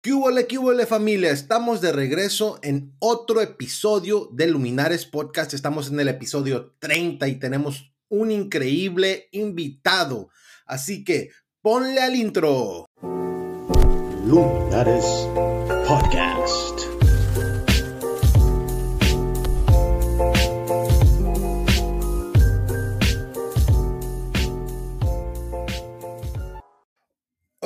¿Qué hubo, qué hubo, familia? Estamos de regreso en otro episodio de Luminares Podcast. Estamos en el episodio 30 y tenemos un increíble invitado. Así que ponle al intro. Luminares Podcast.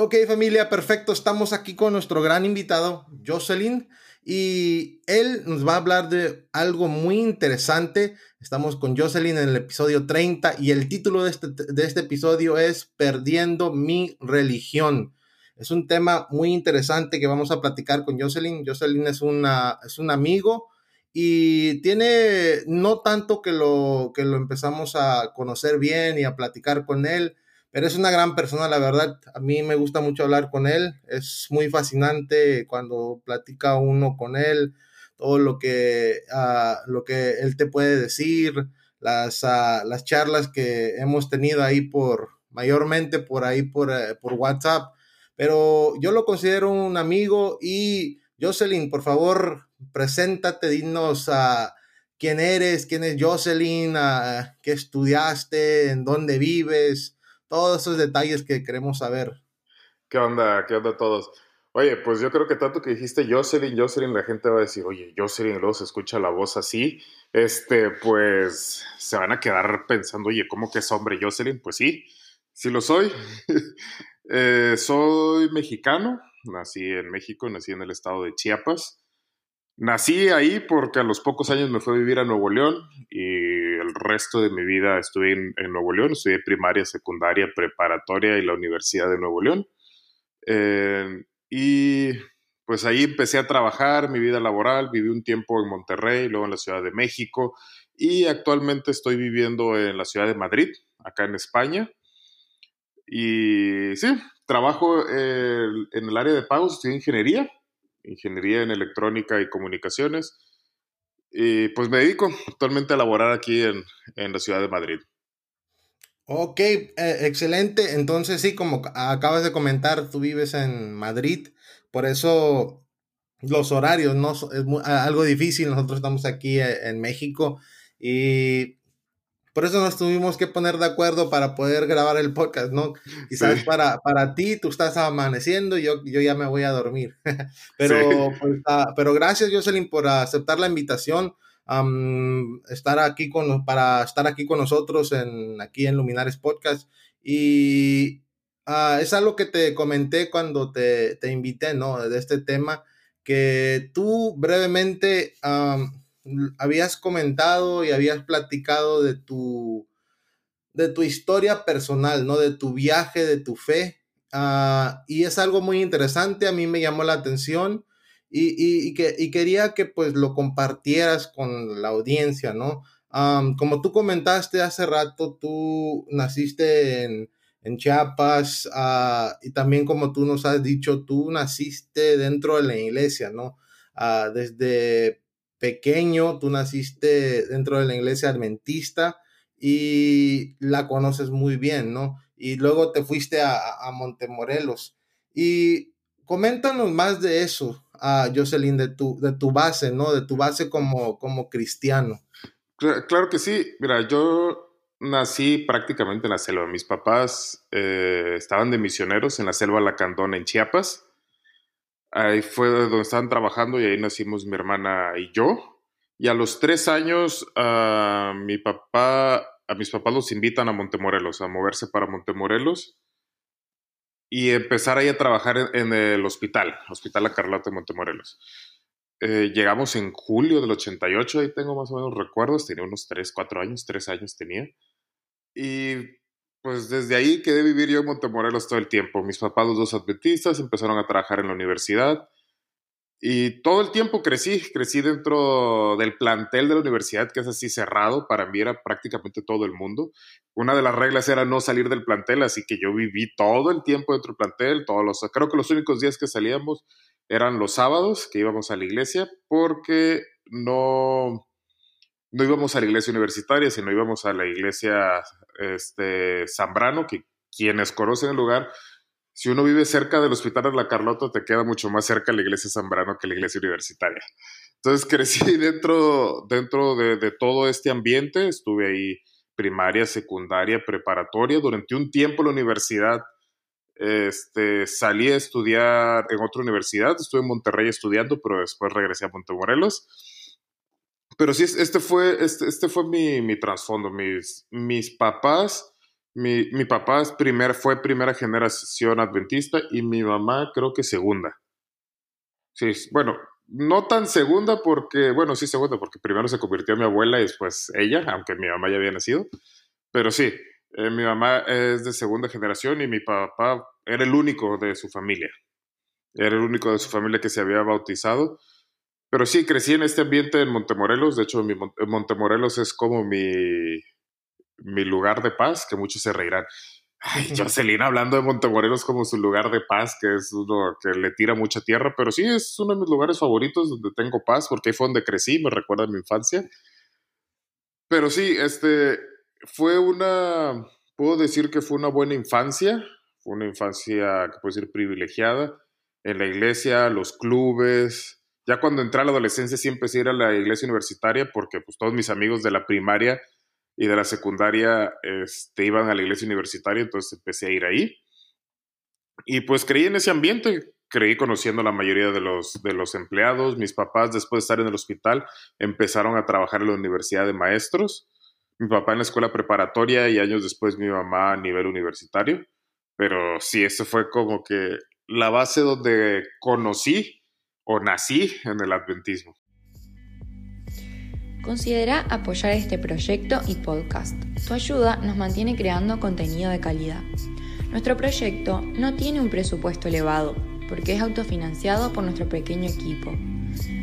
Ok familia, perfecto. Estamos aquí con nuestro gran invitado, Jocelyn, y él nos va a hablar de algo muy interesante. Estamos con Jocelyn en el episodio 30 y el título de este, de este episodio es Perdiendo mi religión. Es un tema muy interesante que vamos a platicar con Jocelyn. Jocelyn es, una, es un amigo y tiene no tanto que lo, que lo empezamos a conocer bien y a platicar con él pero es una gran persona, la verdad. A mí me gusta mucho hablar con él. Es muy fascinante cuando platica uno con él, todo lo que, uh, lo que él te puede decir, las, uh, las charlas que hemos tenido ahí por, mayormente por ahí por, uh, por WhatsApp. Pero yo lo considero un amigo y Jocelyn, por favor, preséntate, dinos a quién eres, quién es Jocelyn, qué estudiaste, en dónde vives todos esos detalles que queremos saber. ¿Qué onda? ¿Qué onda todos? Oye, pues yo creo que tanto que dijiste Jocelyn, Jocelyn, la gente va a decir, oye, Jocelyn, luego se escucha la voz así, este, pues se van a quedar pensando, oye, ¿cómo que es hombre Jocelyn? Pues sí, sí lo soy. eh, soy mexicano, nací en México, nací en el estado de Chiapas. Nací ahí porque a los pocos años me fui a vivir a Nuevo León y resto de mi vida estuve en, Nuevo León, estudié primaria, secundaria, preparatoria y la Universidad de Nuevo León. Eh, y pues ahí empecé a trabajar mi vida laboral, viví un tiempo en Monterrey, luego en la Ciudad de México y actualmente estoy viviendo en la Ciudad de Madrid, acá en España. Y sí, trabajo eh, en el área de pagos, estudié ingeniería ingeniería en electrónica y comunicaciones. Y pues me dedico actualmente a laborar aquí en, la ciudad de Madrid. Ok, eh, excelente. Entonces sí, como acabas de comentar, tú vives en Madrid, por eso los horarios no es algo difícil. Nosotros estamos aquí eh, en México y por eso nos tuvimos que poner de acuerdo para poder grabar el podcast, ¿no? Quizás para, para ti tú estás amaneciendo y yo, yo ya me voy a dormir. pero, pues, ah, pero gracias, Jocelyn, por aceptar la invitación. estar aquí con, para estar aquí con nosotros en, aquí en Luminares Podcast. Y uh, es algo que te comenté cuando te, te, invité, ¿no? De este tema, que tú brevemente habías comentado y habías platicado de tu, de tu historia personal, ¿no? De tu viaje, de tu fe. Ah, y es algo muy interesante, a mí me llamó la atención y, que, quería que pues lo compartieras con la audiencia, ¿no? como tú comentaste hace rato, tú naciste en, en Chiapas ah, y también como tú nos has dicho, tú naciste dentro de la iglesia, ¿no? Uh, desde pequeño, tú naciste dentro de la iglesia adventista y la conoces muy bien, ¿no? Y luego te fuiste a, Montemorelos. Y coméntanos más de eso, a Jocelyn, de tu, de tu base, ¿no? De tu base como, como cristiano. Claro, que sí. Mira, yo nací prácticamente en la selva. Mis papás eh, estaban de misioneros en la selva Lacandona, en Chiapas. Ahí fue donde estaban trabajando y ahí nacimos mi hermana y yo. Y a los tres años, a mi papá, a mis papás los invitan a Montemorelos, a moverse para Montemorelos y empezar ahí a trabajar en, el hospital, Hospital La Carlota de Montemorelos. Eh, llegamos en julio del 88, ahí tengo más o menos recuerdos, tenía unos 3, 4 años, 3 años tenía. Y pues desde ahí quedé vivir yo en Montemorelos todo el tiempo. Mis papás, los dos adventistas, empezaron a trabajar en la universidad. Y todo el tiempo crecí, crecí dentro del plantel de la universidad, que es así cerrado, para mí era prácticamente todo el mundo. Una de las reglas era no salir del plantel, así que yo viví todo el tiempo dentro del plantel, todos los, creo que los únicos días que salíamos eran los sábados, que íbamos a la iglesia, porque no, no íbamos a la iglesia universitaria, sino íbamos a la iglesia este, Zambrano, que quienes conocen el lugar, si uno vive cerca del Hospital de la Carlota, te queda mucho más cerca la iglesia Zambrano que la iglesia universitaria. Entonces crecí dentro, dentro de, de todo este ambiente, estuve ahí primaria, secundaria, preparatoria, durante un tiempo la universidad este, salí a estudiar en otra universidad, estuve en Monterrey estudiando, pero después regresé a Montemorelos. Pero sí, este fue, este, este fue mi, mi trasfondo. Mis, mis papás, mi, mi papá primer, fue primera generación adventista y mi mamá creo que segunda. Sí, bueno, no tan segunda porque, bueno, sí segunda, porque primero se convirtió mi abuela y después ella, aunque mi mamá ya había nacido. Pero sí, eh, mi mamá es de segunda generación y mi papá era el único de su familia. Era el único de su familia que se había bautizado. Pero sí, crecí en este ambiente en Montemorelos. De hecho, mi, Montemorelos es como mi, mi lugar de paz, que muchos se reirán. Ay, Jocelyn hablando de Montemorelos como su lugar de paz, que es uno que le tira mucha tierra, pero sí es uno de mis lugares favoritos donde tengo paz, porque ahí fue donde crecí, me recuerda a mi infancia. Pero sí, este, fue una, puedo decir que fue una buena infancia, fue una infancia que puedo decir privilegiada, en la iglesia, los clubes, ya cuando entré a la adolescencia sí empecé a ir a la iglesia universitaria porque pues todos mis amigos de la primaria y de la secundaria este, iban a la iglesia universitaria, entonces empecé a ir ahí. Y pues creí en ese ambiente, creí conociendo a la mayoría de los, de los empleados. Mis papás, después de estar en el hospital, empezaron a trabajar en la universidad de maestros mi papá en la escuela preparatoria y años después mi mamá a nivel universitario. Pero sí, eso fue como que la base donde conocí o nací en el adventismo. Considera apoyar este proyecto y podcast. Tu ayuda nos mantiene creando contenido de calidad. Nuestro proyecto no tiene un presupuesto elevado porque es autofinanciado por nuestro pequeño equipo.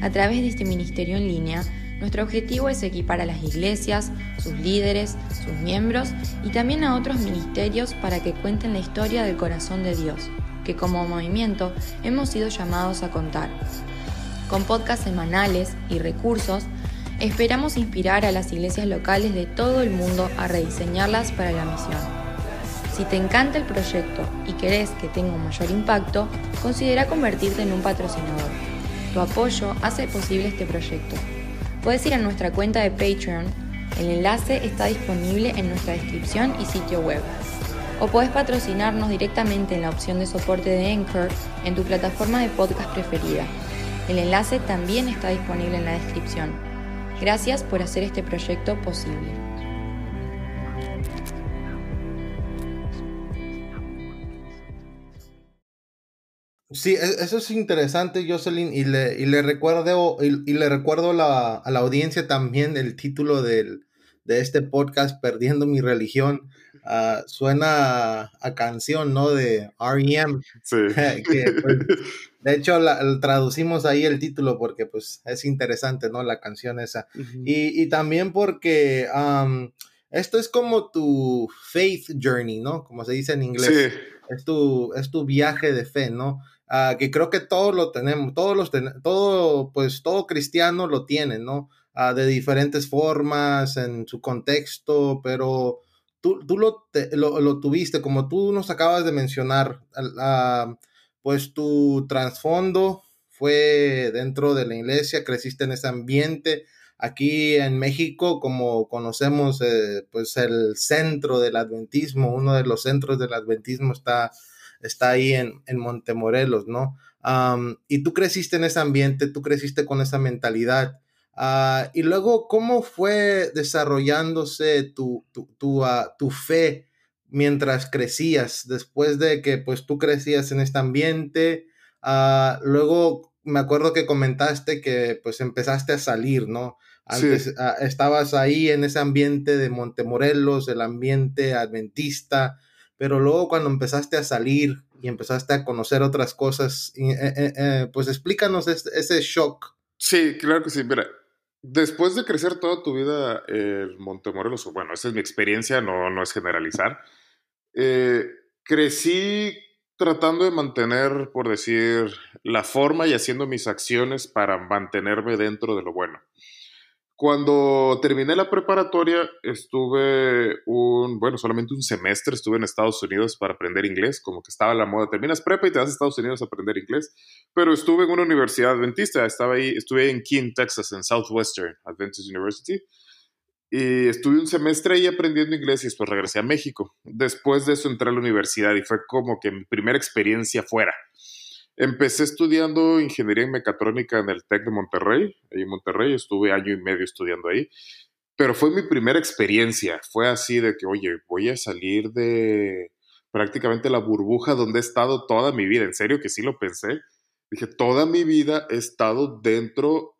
A través de este ministerio en línea, nuestro objetivo es equipar a las iglesias, sus líderes, sus miembros y también a otros ministerios para que cuenten la historia del corazón de Dios, que como movimiento hemos sido llamados a contar. Con podcasts semanales y recursos, esperamos inspirar a las iglesias locales de todo el mundo a rediseñarlas para la misión. Si te encanta el proyecto y querés que tenga un mayor impacto, considera convertirte en un patrocinador. Tu apoyo hace posible este proyecto Puedes ir a nuestra cuenta de Patreon, el enlace está disponible en nuestra descripción y sitio web. O puedes patrocinarnos directamente en la opción de soporte de Anchor en tu plataforma de podcast preferida. El enlace también está disponible en la descripción. Gracias por hacer este proyecto posible. Sí, e, eso es interesante, Jocelyn, y le, recuerdo, y, le recuerdo a la audiencia también el título de este podcast, Perdiendo mi religión. Ah, suena a, canción, ¿no? De REM. Sí. Pues, de hecho, la, traducimos ahí el título porque pues es interesante, ¿no? La canción esa. y, y, también porque esto es como tu faith journey, ¿no? Como se dice en inglés. Sí. Es tu, es tu viaje de fe, ¿no? Ah, que creo que todos lo tenemos, todos los todo, pues todo cristiano lo tiene, ¿no? Ah, de diferentes formas, en su contexto, pero tú, tú lo, lo, tuviste, como tú nos acabas de mencionar, pues tu trasfondo fue dentro de la iglesia, creciste en ese ambiente. Aquí en México, como conocemos, eh, pues el centro del adventismo, uno de los centros del adventismo está está ahí en, en Montemorelos, ¿no? y tú creciste en ese ambiente, tú creciste con esa mentalidad. Ah, y luego, ¿cómo fue desarrollándose tu, tu, ah, tu, fe mientras crecías? Después de que pues tú crecías en este ambiente, ah, luego me acuerdo que comentaste que pues empezaste a salir, ¿no? Antes estabas ahí en ese ambiente de Montemorelos, el ambiente adventista, pero luego cuando empezaste a salir y empezaste a conocer otras cosas, eh, eh, eh, pues explícanos ese shock. Sí, claro que sí. Mira, después de crecer toda tu vida en Montemorelos, bueno, esa es mi experiencia, no, no es generalizar, crecí tratando de mantener, por decir, la forma y haciendo mis acciones para mantenerme dentro de lo bueno. Cuando terminé la preparatoria, estuve un, bueno, solamente un semestre estuve en Estados Unidos para aprender inglés, como que estaba la moda. Terminas prepa y te vas a Estados Unidos a aprender inglés. Pero estuve en una universidad adventista, estaba ahí, estuve en Keene, Texas, en Southwestern Adventist University. Y estuve un semestre ahí aprendiendo inglés y después regresé a México. Después de eso entré a la universidad y fue como que mi primera experiencia fuera. Empecé estudiando ingeniería en mecatrónica en el TEC de Monterrey. Ahí en Monterrey estuve año y medio estudiando ahí. Pero fue mi primera experiencia. Fue así de que, oye, voy a salir de prácticamente la burbuja donde he estado toda mi vida. En serio que sí lo pensé. Dije, toda mi vida he estado dentro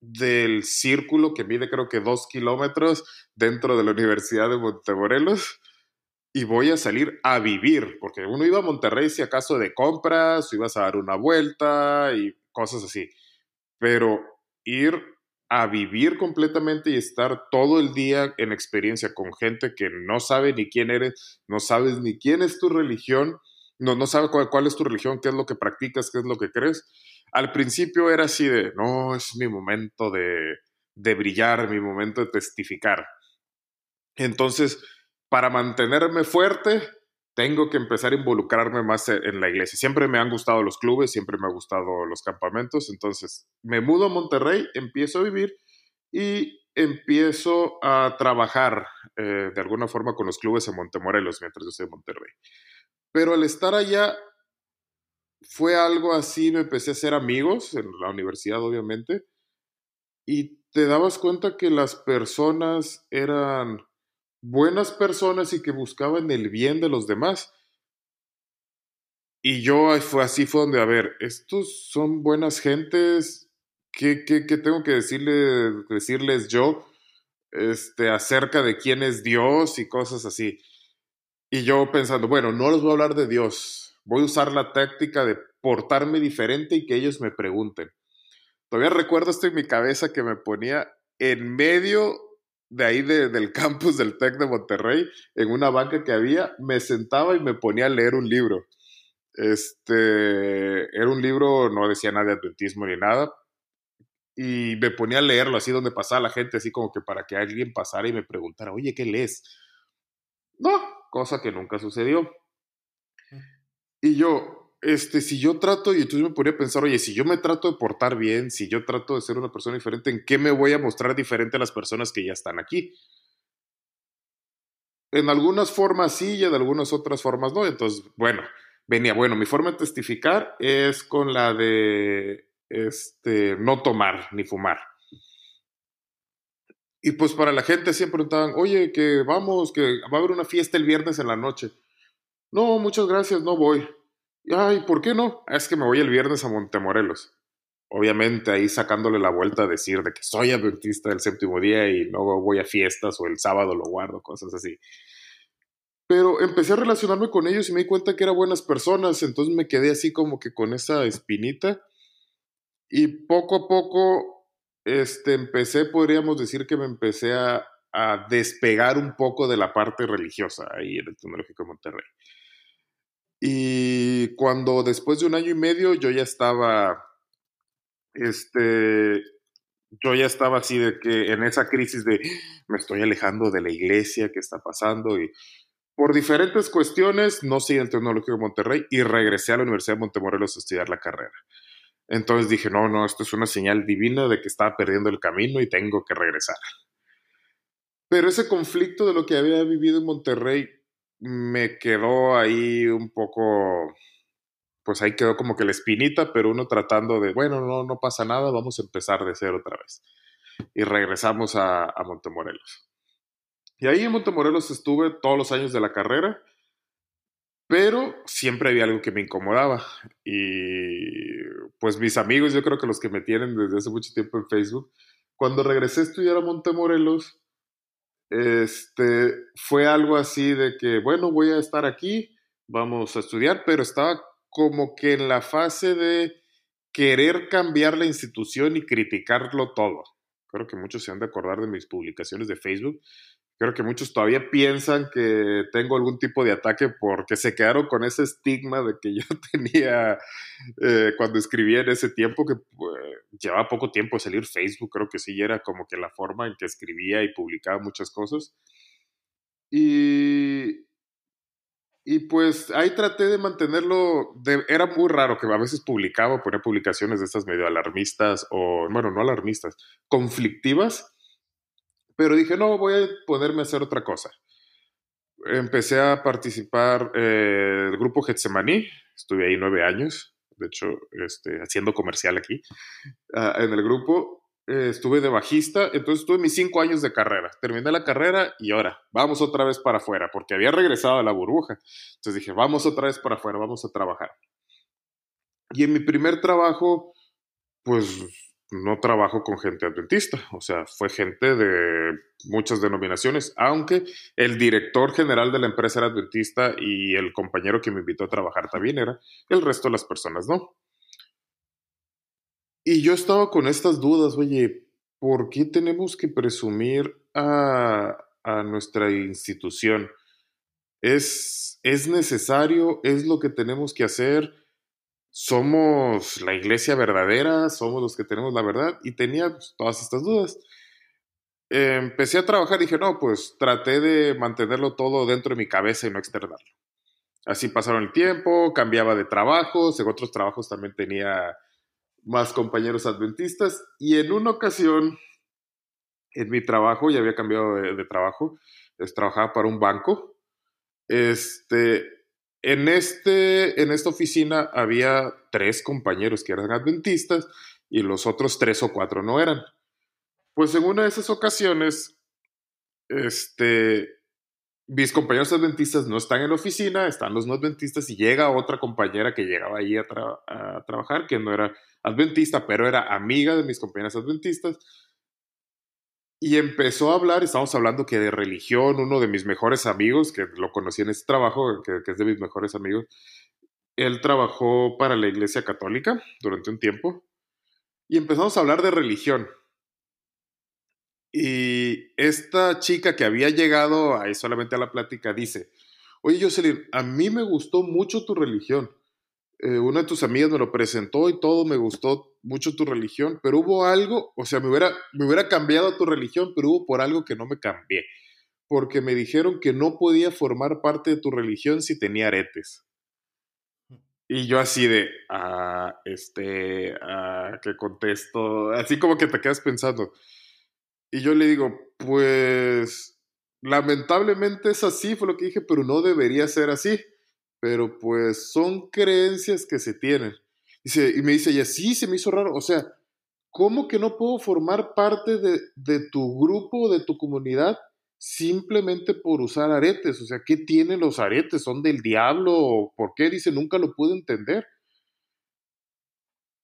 del círculo que mide creo que dos kilómetros dentro de la Universidad de Montemorelos y voy a salir a vivir, porque uno iba a Monterrey si acaso de compras, o ibas a dar una vuelta y cosas así, pero ir a vivir completamente y estar todo el día en experiencia con gente que no sabe ni quién eres, no sabes ni quién es tu religión, no, no sabe cuál, cuál es tu religión, qué es lo que practicas, qué es lo que crees. Al principio era así de, no, es mi momento de, de brillar, mi momento de testificar. Entonces, para mantenerme fuerte, tengo que empezar a involucrarme más e, en la iglesia. Siempre me han gustado los clubes, siempre me han gustado los campamentos, entonces me mudo a Monterrey, empiezo a vivir y empiezo a trabajar eh, de alguna forma con los clubes en Montemorelos mientras yo estoy en Monterrey. Pero al estar allá fue algo así, me empecé a hacer amigos en la universidad obviamente y te dabas cuenta que las personas eran buenas personas y que buscaban el bien de los demás. Y yo así fue donde, a ver, estos son buenas gentes, ¿qué, qué, qué tengo que decirle, decirles yo este, acerca de quién es Dios y cosas así? Y yo pensando, bueno, no les voy a hablar de Dios, voy a usar la táctica de portarme diferente y que ellos me pregunten. Todavía recuerdo esto en mi cabeza que me ponía en medio de ahí del campus del TEC de Monterrey, en una banca que había, me sentaba y me ponía a leer un libro. Este, era un libro, no decía nada de adventismo ni nada, y me ponía a leerlo así donde pasaba la gente, así como que para que alguien pasara y me preguntara, oye, ¿qué lees? No, cosa que nunca sucedió. Y yo, este, si yo trato, y entonces me podría pensar, oye, si yo me trato de portar bien, si yo trato de ser una persona diferente, ¿en qué me voy a mostrar diferente a las personas que ya están aquí? En algunas formas sí y en algunas otras formas no. Entonces, bueno, venía, bueno, mi forma de testificar es con la de este, no tomar ni fumar. Y pues para la gente siempre preguntaban, oye, que vamos, que va a haber una fiesta el viernes en la noche. No, muchas gracias, no voy. Ay, ¿por qué no? Es que me voy el viernes a Montemorelos. Obviamente ahí sacándole la vuelta a decir de que soy adventista del séptimo día y no voy a fiestas o el sábado lo guardo, cosas así. Pero empecé a relacionarme con ellos y me di cuenta que eran buenas personas, entonces me quedé así como que con esa espinita. Y poco a poco, este, empecé, podríamos decir que me empecé a, a despegar un poco de la parte religiosa ahí en el Tecnológico de Monterrey. Y cuando después de un año y medio yo ya estaba, este, yo ya estaba así de que en esa crisis de me estoy alejando de la iglesia, ¿qué está pasando? Y por diferentes cuestiones no seguí el Tecnológico de Monterrey y regresé a la Universidad de Montemorelos a estudiar la carrera. Entonces dije, no, no, esto es una señal divina de que estaba perdiendo el camino y tengo que regresar. Pero ese conflicto de lo que había vivido en Monterrey me quedó ahí un poco, pues ahí quedó como que la espinita, pero uno tratando de, bueno, no, no pasa nada, vamos a empezar de cero otra vez. Y regresamos a, a Montemorelos. Y ahí en Montemorelos estuve todos los años de la carrera, pero siempre había algo que me incomodaba. Y pues mis amigos, yo creo que los que me tienen desde hace mucho tiempo en Facebook, cuando regresé a estudiar a Montemorelos, este, fue algo así de que, bueno, voy a estar aquí, vamos a estudiar, pero estaba como que en la fase de querer cambiar la institución y criticarlo todo. Creo que muchos se han de acordar de mis publicaciones de Facebook. Creo que muchos todavía piensan que tengo algún tipo de ataque porque se quedaron con ese estigma de que yo tenía eh, cuando escribía en ese tiempo, que pues, llevaba poco tiempo de salir Facebook, creo que sí, era como que la forma en que escribía y publicaba muchas cosas. Y, y pues ahí traté de mantenerlo, era muy raro que a veces publicaba, ponía publicaciones de estas medio alarmistas o, bueno, no alarmistas, conflictivas, pero dije, no, voy a ponerme a hacer otra cosa. Empecé a participar eh, el grupo Getsemaní, estuve ahí nueve años, de hecho, este, haciendo comercial aquí, ah, en el grupo. Eh, estuve de bajista, entonces tuve mis cinco años de carrera. Terminé la carrera y ahora vamos otra vez para afuera, porque había regresado a la burbuja. Entonces dije, vamos otra vez para afuera, vamos a trabajar. Y en mi primer trabajo, pues no trabajo con gente adventista, o sea, fue gente de muchas denominaciones, aunque el director general de la empresa era adventista y el compañero que me invitó a trabajar también era, el resto de las personas no. Y yo estaba con estas dudas, oye, ¿por qué tenemos que presumir a, a nuestra institución? ¿Es, ¿Es necesario? ¿Es lo que tenemos que hacer? Somos la iglesia verdadera, somos los que tenemos la verdad, y tenía pues, todas estas dudas. empecé a trabajar dije, no, pues traté de mantenerlo todo dentro de mi cabeza y no externarlo. Así pasaron el tiempo, cambiaba de trabajos, en otros trabajos también tenía más compañeros adventistas, y en una ocasión, en mi trabajo, ya había cambiado de trabajo, trabajaba para un banco, este, en, este, en esta oficina había tres compañeros que eran adventistas y los otros tres o cuatro no eran. Pues en una de esas ocasiones, este, mis compañeros adventistas no están en la oficina, están los no adventistas y llega otra compañera que llegaba ahí a, a trabajar, que no era adventista, pero era amiga de mis compañeras adventistas y empezó a hablar, estamos hablando que de religión, uno de mis mejores amigos, que lo conocí en este trabajo, que, es de mis mejores amigos, él trabajó para la Iglesia Católica durante un tiempo y empezamos a hablar de religión. Y esta chica que había llegado ahí solamente a la plática dice, oye Jocelyn, a mí me gustó mucho tu religión. Eh, una de tus amigas me lo presentó y todo me gustó mucho tu religión, pero hubo algo, o sea, me hubiera, me hubiera cambiado tu religión, pero hubo por algo que no me cambié, porque me dijeron que no podía formar parte de tu religión si tenía aretes. Y yo así de, ah, este, ah, ¿qué contesto? Así como que te quedas pensando. Y yo le digo, pues, lamentablemente es así, fue lo que dije, pero no debería ser así pero pues son creencias que se tienen. Y me dice, y así se me hizo raro, o sea, ¿cómo que no puedo formar parte de, de tu grupo, de tu comunidad, simplemente por usar aretes? O sea, ¿qué tienen los aretes? ¿Son del diablo? ¿Por qué? Dice, nunca lo pude entender.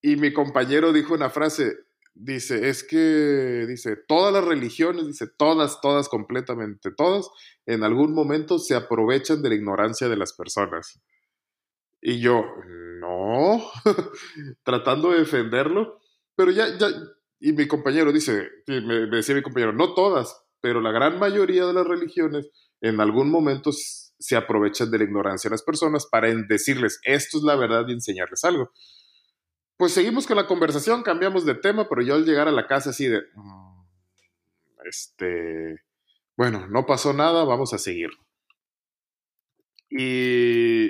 Y mi compañero dijo una frase, dice, es que, dice, todas las religiones, dice, todas, todas, completamente todas, en algún momento se aprovechan de la ignorancia de las personas. Y yo, no, tratando de defenderlo, pero ya, ya, y mi compañero dice, me, me decía mi compañero, no todas, pero la gran mayoría de las religiones en algún momento se aprovechan de la ignorancia de las personas para decirles, esto es la verdad y enseñarles algo. Pues seguimos con la conversación, cambiamos de tema, pero yo al llegar a la casa así de, mm, este, bueno, no pasó nada, vamos a seguir. Y,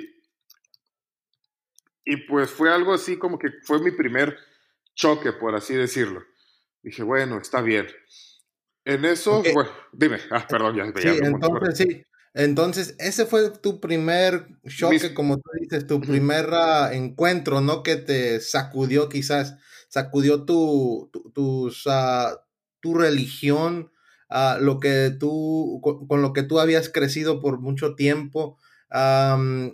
y pues fue algo así como que fue mi primer choque, por así decirlo. Dije, bueno, está bien. En eso, bueno, dime, ah, perdón, ya. Sí, entonces sí, entonces, ese fue tu primer choque, como tú dices, tu primer ah, encuentro, ¿no? Que te sacudió quizás, sacudió tu, tu, ah, tu religión, uh, lo que tú, con, lo que tú habías crecido por mucho tiempo,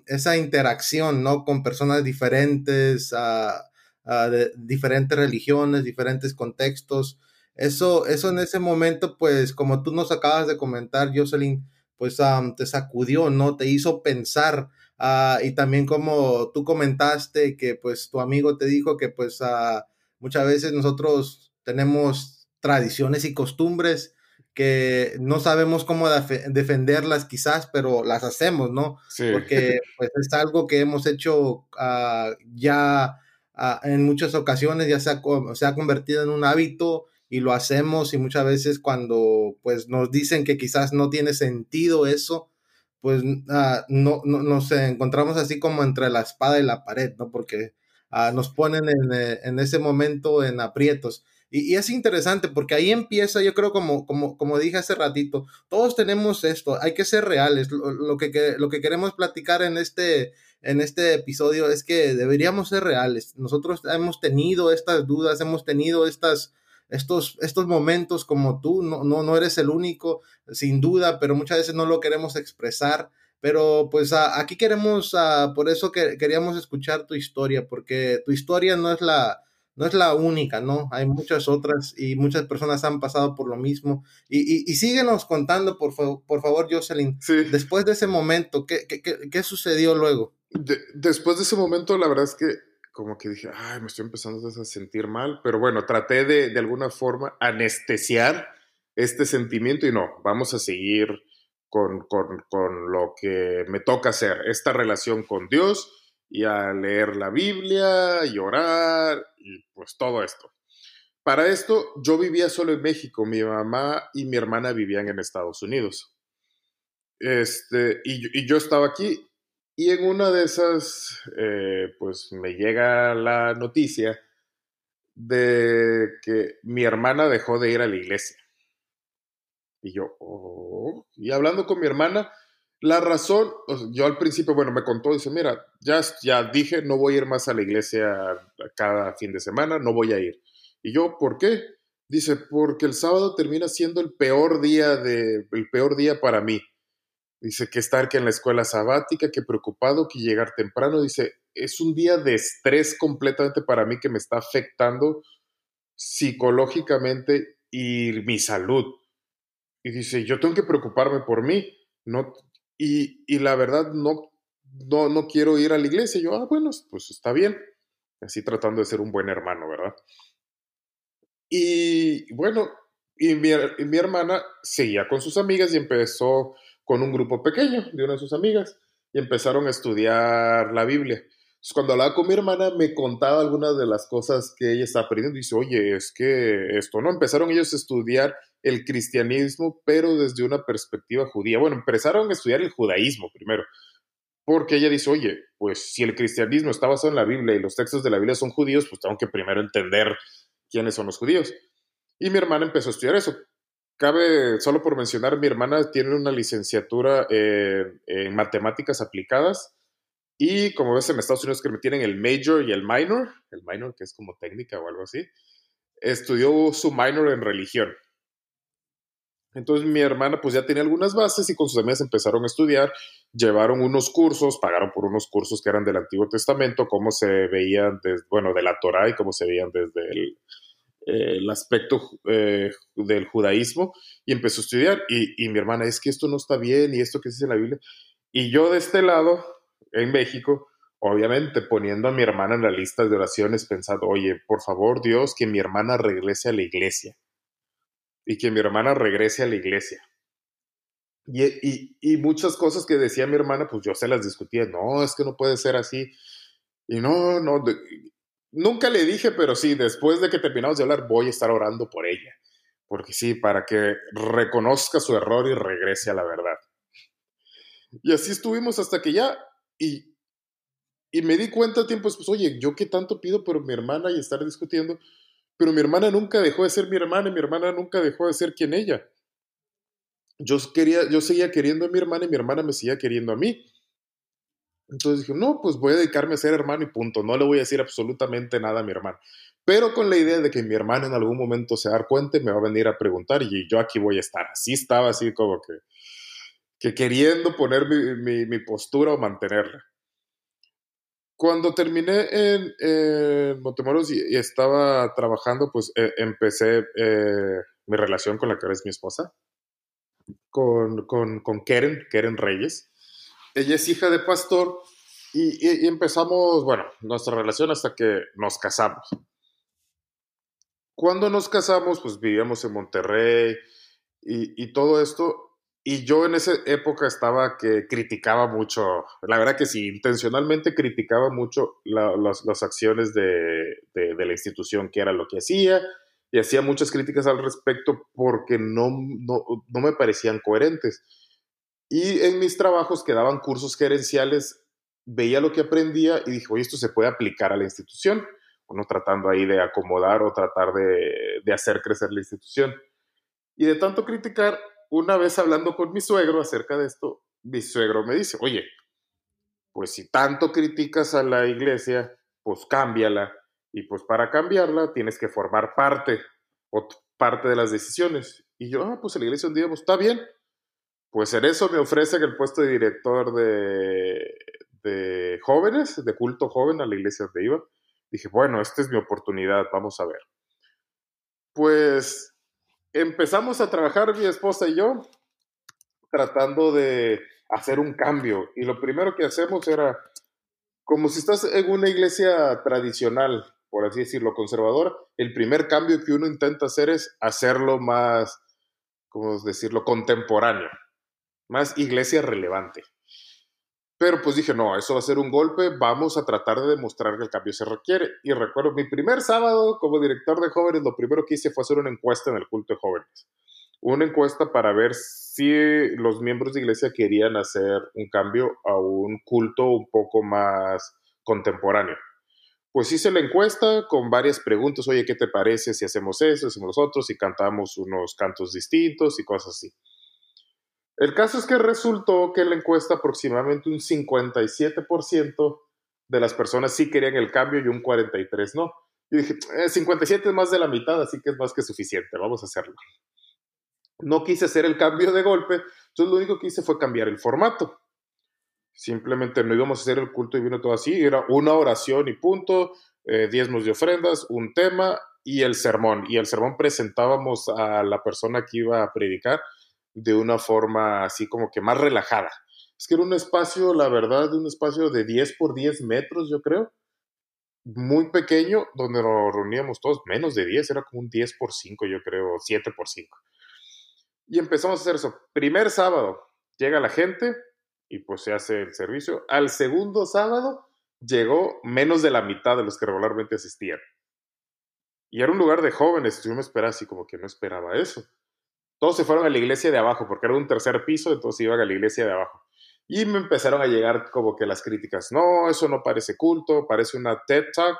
esa interacción, ¿no? Con personas diferentes, de diferentes religiones, diferentes contextos. Eso, eso en ese momento, pues, como tú nos acabas de comentar, Jocelyn, pues te sacudió, ¿no? Te hizo pensar. Ah, y también como tú comentaste que pues tu amigo te dijo que pues ah, muchas veces nosotros tenemos tradiciones y costumbres que no sabemos cómo defenderlas quizás, pero las hacemos, ¿no? Porque pues es algo que hemos hecho ah, ya en muchas ocasiones ya se ha, se ha convertido en un hábito y lo hacemos y muchas veces cuando pues nos dicen que quizás no tiene sentido eso, pues ah, no, no, nos encontramos así como entre la espada y la pared, ¿no? Porque ah, nos ponen en, eh, en, ese momento en aprietos. Y, y, es interesante porque ahí empieza, yo creo, como, como, como dije hace ratito, todos tenemos esto, hay que ser reales. Lo, lo, que, lo que queremos platicar en este, en este episodio es que deberíamos ser reales. Nosotros hemos tenido estas dudas, hemos tenido estas estos, estos momentos como tú, no, no, no eres el único, sin duda, pero muchas veces no lo queremos expresar. Pero pues aquí queremos, por eso que queríamos escuchar tu historia, porque tu historia no es la, no es la única, ¿no? Hay muchas otras y muchas personas han pasado por lo mismo. Y, y, y síguenos contando, por, por favor, Jocelyn. Sí. Después de ese momento, ¿qué, qué, qué sucedió luego? De, después de ese momento, la verdad es que como que dije, ay, me estoy empezando a sentir mal, pero bueno, traté de, de alguna forma anestesiar este sentimiento y no, vamos a seguir con, con, con, lo que me toca hacer, esta relación con Dios y a leer la Biblia y orar y pues todo esto. Para esto yo vivía solo en México, mi mamá y mi hermana vivían en Estados Unidos. Este, y, y yo estaba aquí y en una de esas, eh, pues me llega la noticia de que mi hermana dejó de ir a la iglesia. Y yo, oh. y hablando con mi hermana, la razón, yo al principio, bueno, me contó, dice, mira, ya, ya dije, no voy a ir más a la iglesia cada fin de semana, no voy a ir. Y yo, ¿por qué? Dice, porque el sábado termina siendo el peor día de, el peor día para mí. Dice que estar que en la escuela sabática, que preocupado, que llegar temprano. Dice, es un día de estrés completamente para mí que me está afectando psicológicamente y mi salud. Y dice, yo tengo que preocuparme por mí. No, y, y la verdad, no, no, no quiero ir a la iglesia. Yo, ah, bueno, pues está bien. Así tratando de ser un buen hermano, ¿verdad? Y bueno, y mi, y mi hermana seguía con sus amigas y empezó con un grupo pequeño de una de sus amigas y empezaron a estudiar la Biblia. Cuando hablaba con mi hermana, me contaba algunas de las cosas que ella está aprendiendo. Y dice, oye, es que esto, ¿no? Empezaron ellos a estudiar el cristianismo, pero desde una perspectiva judía. Bueno, empezaron a estudiar el judaísmo primero. Porque ella dice, oye, pues si el cristianismo está basado en la Biblia y los textos de la Biblia son judíos, pues tengo que primero entender quiénes son los judíos. Y mi hermana empezó a estudiar eso. Cabe, solo por mencionar, mi hermana tiene una licenciatura en, matemáticas aplicadas y como ves en Estados Unidos que me tienen el major y el minor, el minor que es como técnica o algo así, estudió su minor en religión. Entonces mi hermana pues ya tenía algunas bases y con sus amigas empezaron a estudiar, llevaron unos cursos, pagaron por unos cursos que eran del Antiguo Testamento, cómo se veían, desde, bueno, de la Torah y cómo se veían desde el, eh, el aspecto eh, del judaísmo y empezó a estudiar. Y, y, mi hermana, es que esto no está bien y esto que dice la Biblia. Y yo de este lado, en México, obviamente poniendo a mi hermana en la lista de oraciones, pensando, oye, por favor Dios, que mi hermana regrese a la iglesia. Y que mi hermana regrese a la iglesia. Y, y, y, muchas cosas que decía mi hermana, pues yo se las discutía, no, es que no puede ser así. Y no, no, nunca le dije, pero sí, después de que terminamos de hablar, voy a estar orando por ella. Porque sí, para que reconozca su error y regrese a la verdad. Y así estuvimos hasta que ya, y, y me di cuenta tiempo pues oye, yo qué tanto pido por mi hermana y estar discutiendo, pero mi hermana nunca dejó de ser mi hermana y mi hermana nunca dejó de ser quien ella. Yo, quería, yo seguía queriendo a mi hermana y mi hermana me seguía queriendo a mí. Entonces dije, no, pues voy a dedicarme a ser hermano y punto. No le voy a decir absolutamente nada a mi hermano. Pero con la idea de que mi hermano en algún momento se dar cuenta y me va a venir a preguntar y yo aquí voy a estar. Así estaba, así como que, que queriendo poner mi, mi, mi postura o mantenerla. Cuando terminé en, en Montemoros y, y, estaba trabajando, pues eh, empecé eh, mi relación con la que ahora es mi esposa, con, con, con Keren, Keren Reyes ella es hija de pastor y, y, y, empezamos, bueno, nuestra relación hasta que nos casamos. Cuando nos casamos, pues vivíamos en Monterrey y, y todo esto, Y yo en esa época estaba que criticaba mucho, la verdad que sí, intencionalmente criticaba mucho la, las, las, acciones de, de, de, la institución, que era lo que hacía, y hacía muchas críticas al respecto porque no, no, no me parecían coherentes. Y en mis trabajos que daban cursos gerenciales, veía lo que aprendía y dije, oye, esto se puede aplicar a la institución, uno tratando ahí de acomodar o tratar de, de hacer crecer la institución. Y de tanto criticar, una vez hablando con mi suegro acerca de esto, mi suegro me dice, oye, pues si tanto criticas a la iglesia, pues cámbiala. Y pues para cambiarla tienes que formar parte o parte de las decisiones. Y yo, ah, pues la iglesia un día, está bien. Pues en eso me ofrecen el puesto de director de, de jóvenes, de culto joven a la iglesia donde iba. Dije, bueno, esta es mi oportunidad, vamos a ver. Pues empezamos a trabajar mi esposa y yo tratando de hacer un cambio. Y lo primero que hacemos era, como si estás en una iglesia tradicional, por así decirlo, conservadora, el primer cambio que uno intenta hacer es hacerlo más, ¿cómo decirlo?, contemporáneo, más iglesia relevante. Pero pues dije, no, eso va a ser un golpe, vamos a tratar de demostrar que el cambio se requiere. Y recuerdo mi primer sábado como director de jóvenes, lo primero que hice fue hacer una encuesta en el culto de jóvenes. Una encuesta para ver si los miembros de iglesia querían hacer un cambio a un culto un poco más contemporáneo. Pues hice la encuesta con varias preguntas, oye, ¿qué te parece si hacemos eso, hacemos los otros, si cantamos unos cantos distintos y cosas así? El caso es que resultó que en la encuesta aproximadamente un 57% de las personas sí querían el cambio y un 43% no. Yo dije, 57 eh, es más de la mitad, así que es más que suficiente, vamos a hacerlo. No quise hacer el cambio de golpe, entonces lo único que hice fue cambiar el formato. Simplemente no íbamos a hacer el culto y vino todo así, era una oración y punto, eh, diezmos de ofrendas, un tema y el sermón. Y el sermón presentábamos a la persona que iba a predicar de una forma así como que más relajada. Es que era un espacio, la verdad, un espacio de 10 por 10 metros, yo creo, muy pequeño, donde nos reuníamos todos, menos de 10, era como un 10 por 5, yo creo, 7 por 5. Y empezamos a hacer eso. Primer sábado, llega la gente y pues se hace el servicio. Al segundo sábado, llegó menos de la mitad de los que regularmente asistían. Y era un lugar de jóvenes, yo me esperaba así como que no esperaba eso todos se fueron a la iglesia de abajo, porque era un tercer piso, entonces iban a la iglesia de abajo. Y me empezaron a llegar como que las críticas, no, eso no parece culto, parece una TED Talk.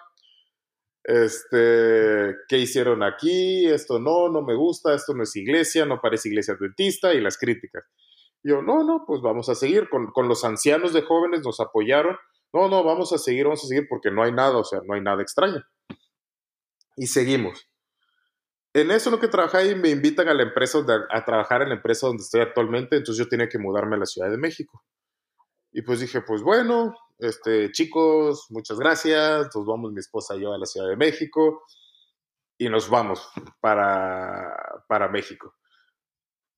Este, ¿qué hicieron aquí? Esto no, no me gusta, esto no es iglesia, no parece iglesia adventista y las críticas. yo, no, no, pues vamos a seguir. Con, con los ancianos de jóvenes nos apoyaron. No, no, vamos a seguir, vamos a seguir porque no hay nada, o sea, no hay nada extraño. Y seguimos en eso lo que trabajé ahí me invitan a la empresa, a trabajar en la empresa donde estoy actualmente, entonces yo tenía que mudarme a la Ciudad de México. Y pues dije, pues bueno, este, chicos, muchas gracias, nos vamos mi esposa y yo a la Ciudad de México y nos vamos para, para México.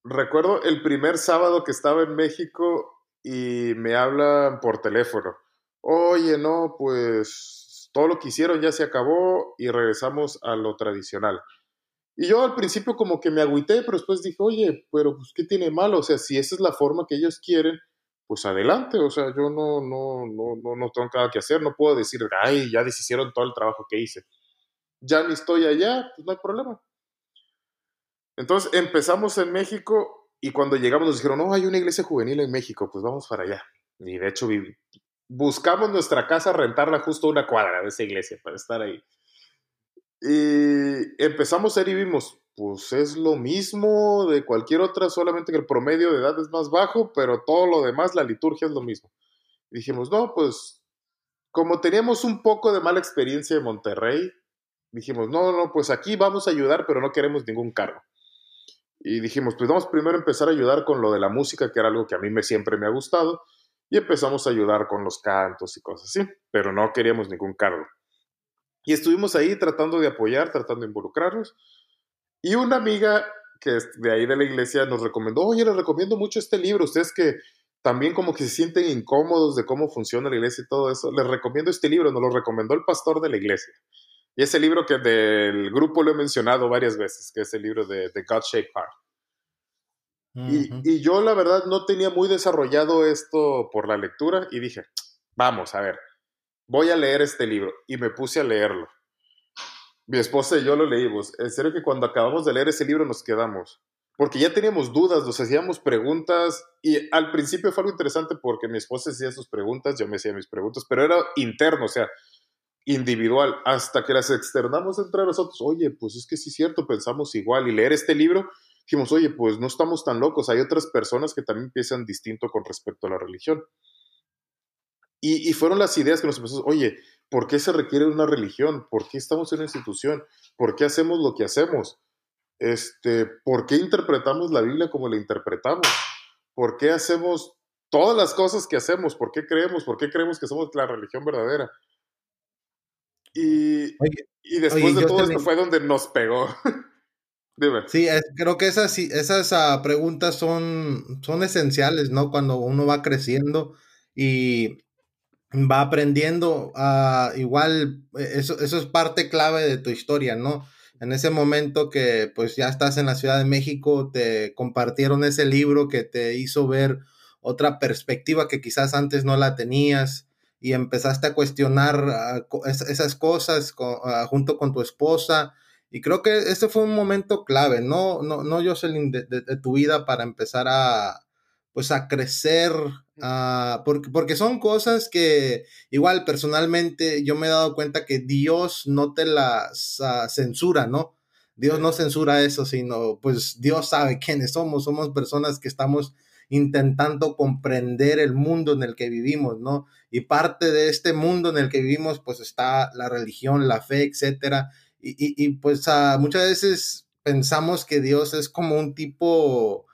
Recuerdo el primer sábado que estaba en México y me hablan por teléfono. Oye, no, pues todo lo que hicieron ya se acabó y regresamos a lo tradicional y yo al principio como que me agüité, pero después dije, oye, pero pues, ¿qué tiene malo? O sea, si esa es la forma que ellos quieren, pues adelante. O sea, yo no, no, no, no, no tengo nada que hacer. No puedo decir, ay, ya deshicieron todo el trabajo que hice. Ya ni estoy allá, pues no hay problema. Entonces empezamos en México y cuando llegamos nos dijeron, no, hay una iglesia juvenil en México, pues vamos para allá. Y de hecho buscamos nuestra casa, rentarla justo una cuadra de esa iglesia para estar ahí. Y empezamos a ir y vimos, pues es lo mismo de cualquier otra, solamente que el promedio de edad es más bajo, pero todo lo demás, la liturgia es lo mismo. dijimos, no, pues como teníamos un poco de mala experiencia en Monterrey, dijimos, no, no, pues aquí vamos a ayudar, pero no queremos ningún cargo. Y dijimos, pues vamos primero a empezar a ayudar con lo de la música, que era algo que a mí me, siempre me ha gustado, y empezamos a ayudar con los cantos y cosas así, pero no queríamos ningún cargo. Y estuvimos ahí tratando de apoyar, tratando de involucrarnos. Y una amiga que es de ahí de la iglesia nos recomendó, oye, les recomiendo mucho este libro, ustedes que también como que se sienten incómodos de cómo funciona la iglesia y todo eso, les recomiendo este libro, nos lo recomendó el pastor de la iglesia. Y ese libro que del grupo lo he mencionado varias veces, que es el libro de, The God Shaped Heart. y, y, yo la verdad no tenía muy desarrollado esto por la lectura y dije, vamos, a ver, voy a leer este libro y me puse a leerlo. Mi esposa y yo lo leímos. En serio que cuando acabamos de leer ese libro nos quedamos. Porque ya teníamos dudas, nos hacíamos preguntas y al principio fue algo interesante porque mi esposa hacía sus preguntas, yo me hacía mis preguntas, pero era interno, o sea, individual, hasta que las externamos entre nosotros. Oye, pues es que sí es cierto, pensamos igual y leer este libro dijimos, oye, pues no estamos tan locos, hay otras personas que también piensan distinto con respecto a la religión. Y, fueron las ideas que nos empezó, oye, ¿por qué se requiere una religión? ¿Por qué estamos en una institución? ¿Por qué hacemos lo que hacemos? Este, ¿Por qué interpretamos la Biblia como la interpretamos? ¿Por qué hacemos todas las cosas que hacemos? ¿Por qué creemos? ¿Por qué creemos que somos la religión verdadera? Y, y después de todo esto fue donde nos pegó. Sí, creo que esas, esas uh, preguntas son, son esenciales, ¿no? Cuando uno va creciendo y va aprendiendo, uh, igual e, eso, eso es parte clave de tu historia, ¿no? En ese momento que pues ya estás en la Ciudad de México, te compartieron ese libro que te hizo ver otra perspectiva que quizás antes no la tenías y empezaste a cuestionar uh, esas cosas junto con tu esposa y creo que ese fue un momento clave, no, no, no Jocelyn, de, de, tu vida para empezar a, pues a crecer, uh, porque, porque son cosas que igual personalmente yo me he dado cuenta que Dios no te las uh, censura, ¿no? Dios no censura eso, sino pues Dios sabe quiénes somos, somos personas que estamos intentando comprender el mundo en el que vivimos, ¿no? Y parte de este mundo en el que vivimos pues está la religión, la fe, etcétera y, pues uh, muchas veces pensamos que Dios es como un tipo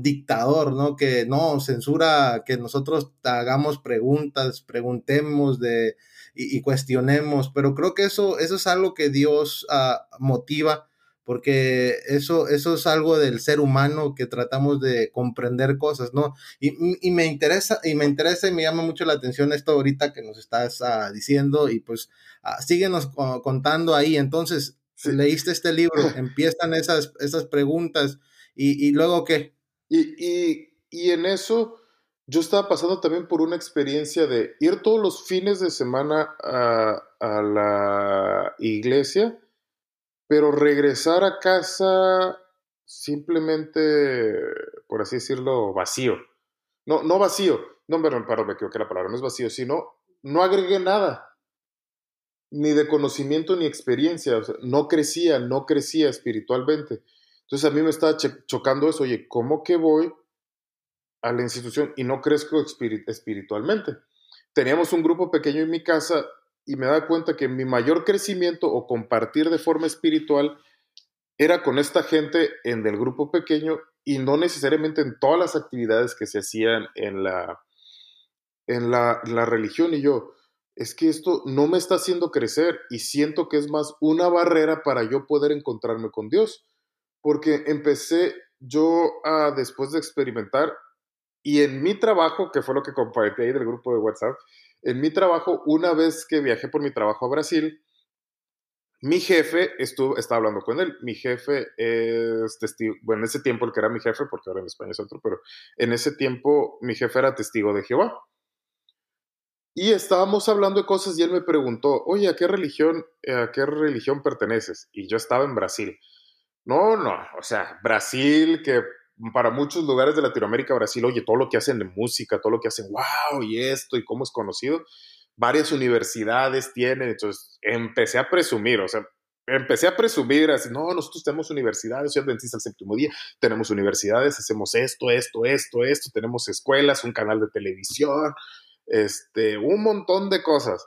dictador, ¿no? Que no censura que nosotros hagamos preguntas, preguntemos de, y, cuestionemos, pero creo que eso, eso es algo que Dios uh, motiva porque eso, eso es algo del ser humano que tratamos de comprender cosas, ¿no? Y, y, me interesa, y me interesa y me llama mucho la atención esto ahorita que nos estás uh, diciendo, y pues uh, síguenos contando ahí. Entonces, leíste este libro, empiezan esas, esas preguntas, y, luego qué? Y, y, y en eso yo estaba pasando también por una experiencia de ir todos los fines de semana a, a la iglesia pero regresar a casa simplemente, por así decirlo, vacío. No, no vacío. No, perdón, perdón, me equivoqué la palabra. No es vacío, sino no agregué nada. Ni de conocimiento ni experiencia. no crecía, no crecía espiritualmente. Entonces a mí me estaba chocando eso. Oye, ¿cómo que voy a la institución y no crezco espiritualmente? Teníamos un grupo pequeño en mi casa y me da cuenta que mi mayor crecimiento o compartir de forma espiritual era con esta gente en el grupo pequeño y no necesariamente en todas las actividades que se hacían en la, en la religión. Y yo, es que esto no me está haciendo crecer y siento que es más una barrera para yo poder encontrarme con Dios. Porque empecé yo después de experimentar, y en mi trabajo, que fue lo que compartí ahí del grupo de WhatsApp, en mi trabajo, una vez que viajé por mi trabajo a Brasil, mi jefe estuvo, estaba hablando con él. Mi jefe es testigo, bueno, en ese tiempo el que era mi jefe, porque ahora en España es otro, pero en ese tiempo mi jefe era testigo de Jehová. Y estábamos hablando de cosas y él me preguntó, oye, ¿a qué religión, a qué religión perteneces? Y yo estaba en Brasil. No, no, o sea, Brasil, que para muchos lugares de Latinoamérica, Brasil, oye, todo lo que hacen de música, todo lo que hacen, wow, y esto, y cómo es conocido, varias universidades tienen, entonces empecé a presumir, o sea, empecé a presumir, así, no, nosotros tenemos universidades, soy adventista el séptimo día, tenemos universidades, hacemos esto, esto, esto, esto, tenemos escuelas, un canal de televisión, este, un montón de cosas.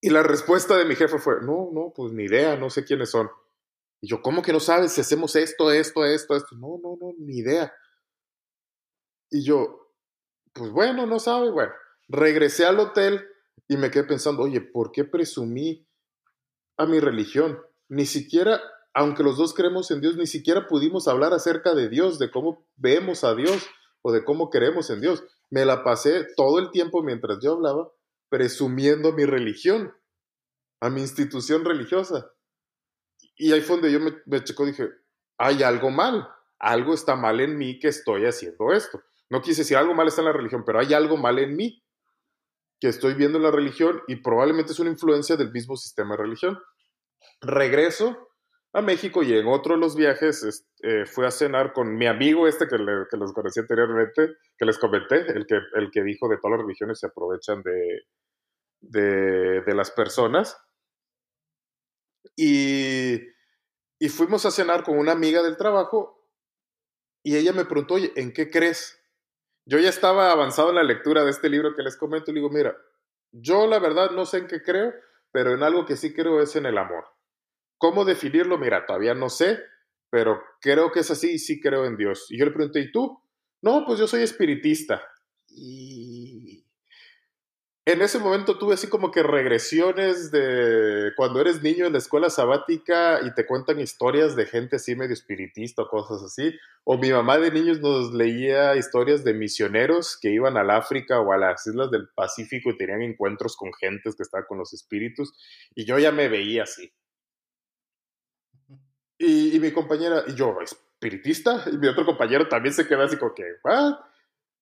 Y la respuesta de mi jefe fue, no, no, pues ni idea, no sé quiénes son. Y yo, ¿cómo que no sabes si hacemos esto, esto, esto, esto? No, no, no, ni idea. Y yo, pues bueno, no sabe, bueno. Regresé al hotel y me quedé pensando, oye, ¿por qué presumí a mi religión? Ni siquiera, aunque los dos creemos en Dios, ni siquiera pudimos hablar acerca de Dios, de cómo vemos a Dios o de cómo creemos en Dios. Me la pasé todo el tiempo mientras yo hablaba presumiendo mi religión, a mi institución religiosa. Y ahí fue donde yo me, me checó, dije, hay algo mal. algo está mal en mí que estoy haciendo esto. No quise decir algo mal está en la religión, pero hay algo mal en mí que estoy viendo en la religión y probablemente es una influencia del mismo sistema de religión. Regreso a México y en otro de los viajes eh, fui a cenar con mi amigo este que, que, los conocí anteriormente, que les comenté, el que, el que dijo de todas las religiones se aprovechan de, de, de las personas. Y, y fuimos a cenar con una amiga del trabajo y ella me preguntó, oye, ¿en qué crees? Yo ya estaba avanzado en la lectura de este libro que les comento y le digo, mira, yo la verdad no sé en qué creo, pero en algo que sí creo es en el amor. ¿Cómo definirlo? Mira, todavía no sé, pero creo que es así y sí creo en Dios. Y yo le pregunté, ¿y tú? No, pues yo soy espiritista. Y en ese momento tuve así como que regresiones de cuando eres niño en la escuela sabática y te cuentan historias de gente así medio espiritista o cosas así. O mi mamá de niños nos leía historias de misioneros que iban al África o a las islas del Pacífico y tenían encuentros con gentes que estaban con los espíritus. Y yo ya me veía así. Y, mi compañera, y yo, espiritista, y mi otro compañero también se queda así como que,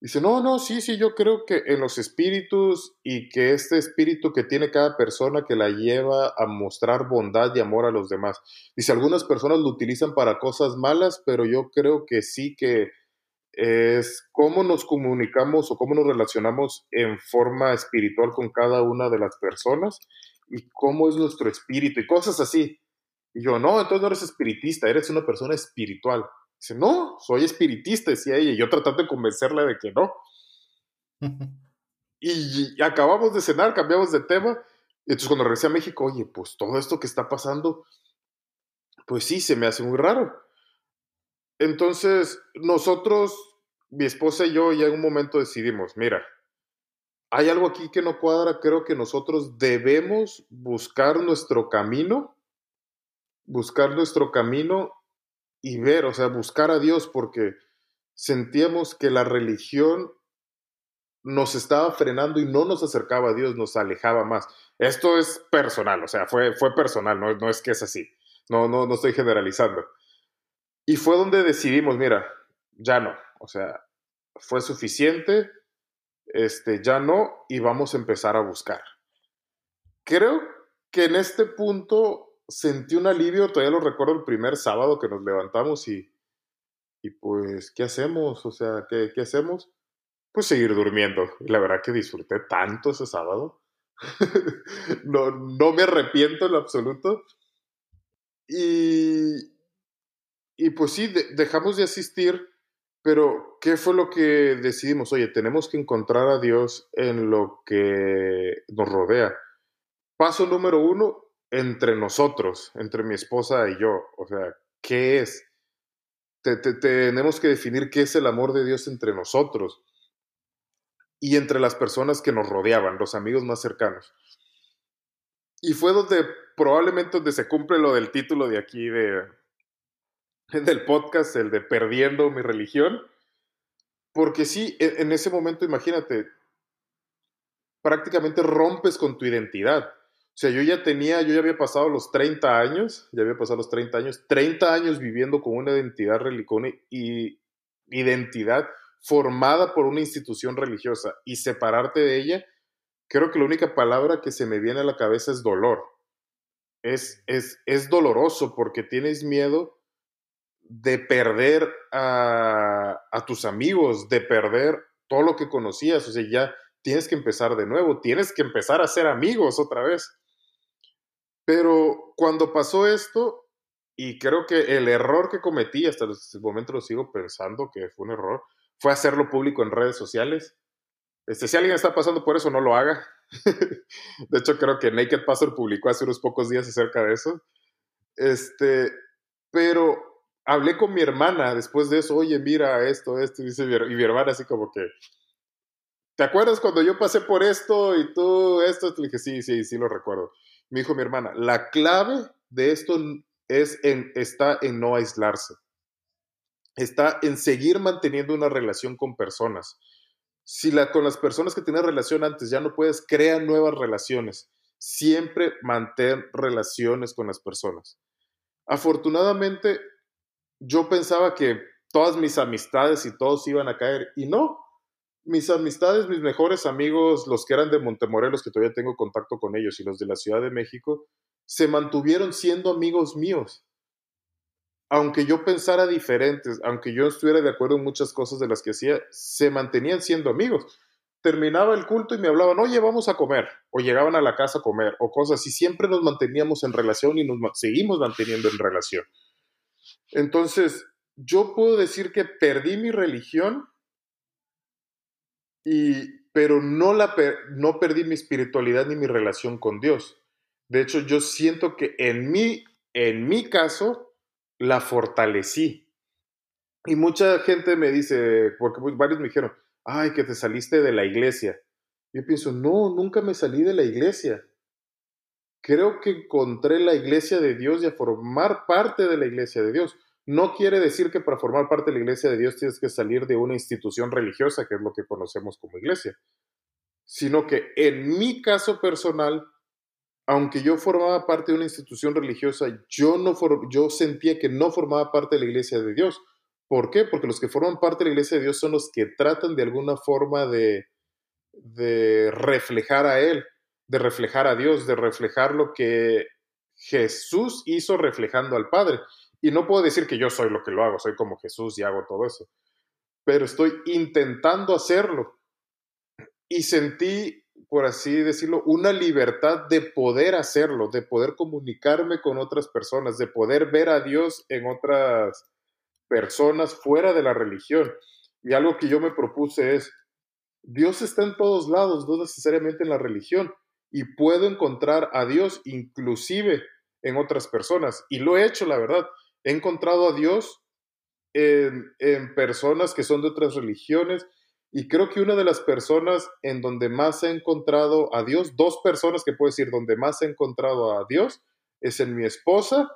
Dice, no, no, sí, sí, yo creo que en los espíritus y que este espíritu que tiene cada persona que la lleva a mostrar bondad y amor a los demás. Dice, algunas personas lo utilizan para cosas malas, pero yo creo que sí que es cómo nos comunicamos o cómo nos relacionamos en forma espiritual con cada una de las personas y cómo es nuestro espíritu y cosas así. Y yo, no, entonces no eres espiritista, eres una persona espiritual. Dice, no, soy espiritista, decía ella. Y yo tratando de convencerla de que no. y, acabamos de cenar, cambiamos de tema. Y entonces cuando regresé a México, oye, pues todo esto que está pasando, pues sí, se me hace muy raro. Entonces, nosotros, mi esposa y yo, ya en un momento decidimos, mira, hay algo aquí que no cuadra, creo que nosotros debemos buscar nuestro camino, buscar nuestro camino y ver, o sea, buscar a Dios porque sentíamos que la religión nos estaba frenando y no nos acercaba a Dios, nos alejaba más. Esto es personal, o sea, fue, fue personal, no, no es que es así, no, no, no estoy generalizando. Y fue donde decidimos, mira, ya no, o sea, fue suficiente, este, ya no, y vamos a empezar a buscar. Creo que en este punto sentí un alivio, todavía lo recuerdo el primer sábado que nos levantamos y, y pues, ¿qué hacemos? O sea, ¿qué, ¿qué hacemos? Pues seguir durmiendo. Y la verdad que disfruté tanto ese sábado. no, no me arrepiento en absoluto. Y, y pues sí, dejamos de asistir, pero ¿qué fue lo que decidimos? Oye, tenemos que encontrar a Dios en lo que nos rodea. Paso número uno, entre nosotros, entre mi esposa y yo. O sea, ¿qué es? tenemos que definir qué es el amor de Dios entre nosotros y entre las personas que nos rodeaban, los amigos más cercanos. Y fue donde probablemente donde se cumple lo del título de aquí de, del podcast, el de Perdiendo mi religión. Porque sí, e, en ese momento, imagínate, prácticamente rompes con tu identidad. O sea, yo ya tenía, yo ya había pasado los 30 años, ya había pasado los 30 años, 30 años viviendo con una identidad religiosa y identidad formada por una institución religiosa y separarte de ella, creo que la única palabra que se me viene a la cabeza es dolor. Es, es, es doloroso porque tienes miedo de perder a, a tus amigos, de perder todo lo que conocías, o sea, ya tienes que empezar de nuevo, tienes que empezar a ser amigos otra vez. Pero cuando pasó esto, y creo que el error que cometí, hasta el momento lo sigo pensando que fue un error, fue hacerlo público en redes sociales. Este, si alguien está pasando por eso, no lo haga. de hecho, creo que Naked Pastor publicó hace unos pocos días acerca de eso. Este, pero hablé con mi hermana después de eso, oye, mira esto, esto, y, dice y mi hermana así como que, ¿te acuerdas cuando yo pasé por esto y tú esto? Le dije, sí, sí, sí lo recuerdo. Me dijo mi hermana, la clave de esto es en, está en no aislarse. Está en seguir manteniendo una relación con personas. Si la, con las personas que tienes relación antes ya no puedes, crea nuevas relaciones. Siempre mantén relaciones con las personas. Afortunadamente, yo pensaba que todas mis amistades y todos iban a caer. Y no, mis amistades, mis mejores amigos, los que eran de Montemorelos, que todavía tengo contacto con ellos, y los de la Ciudad de México, se mantuvieron siendo amigos míos. Aunque yo pensara diferentes, aunque yo estuviera de acuerdo en muchas cosas de las que hacía, se mantenían siendo amigos. Terminaba el culto y me hablaban, oye, vamos a comer, o llegaban a la casa a comer, o cosas así. Siempre nos manteníamos en relación y nos seguimos manteniendo en relación. Entonces, yo puedo decir que perdí mi religión, y, pero no, la no perdí mi espiritualidad ni mi relación con Dios. De hecho, yo siento que en mi, en mi caso, la fortalecí. Y mucha gente me dice, porque varios me dijeron, ay, que te saliste de la iglesia. Yo pienso, no, nunca me salí de la iglesia. Creo que encontré la iglesia de Dios y a formar parte de la iglesia de Dios. No quiere decir que para formar parte de la iglesia de Dios tienes que salir de una institución religiosa, que es lo que conocemos como iglesia, sino que en mi caso personal, aunque yo formaba parte de una institución religiosa, yo, no yo sentía que no formaba parte de la iglesia de Dios. ¿Por qué? Porque los que forman parte de la iglesia de Dios son los que tratan de alguna forma de, de reflejar a Él, de reflejar a Dios, de reflejar lo que Jesús hizo reflejando al Padre. Y no puedo decir que yo soy lo que lo hago, soy como Jesús y hago todo eso, pero estoy intentando hacerlo. Y sentí, por así decirlo, una libertad de poder hacerlo, de poder comunicarme con otras personas, de poder ver a Dios en otras personas fuera de la religión. Y algo que yo me propuse es, Dios está en todos lados, no necesariamente en la religión, y puedo encontrar a Dios inclusive en otras personas. Y lo he hecho, la verdad. He encontrado a Dios en, personas que son de otras religiones y creo que una de las personas en donde más he encontrado a Dios, dos personas que puedo decir donde más he encontrado a Dios, es en mi esposa